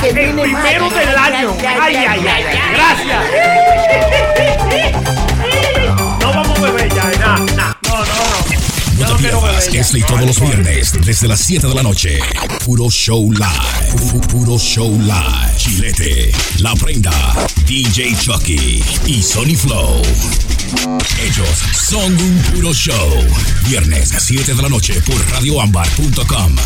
que El primero del año. Ay, ay, ay, ay. Gracias. No a ya. No, no, no. te pierdas este y todos los viernes desde las 7 de la noche. Puro Show Live. Pu- Puro Show Live. Chilete, La Prenda, DJ Chucky y Sony Flow. Ellos son un puro show. Viernes 7 de la noche por radioambar.com.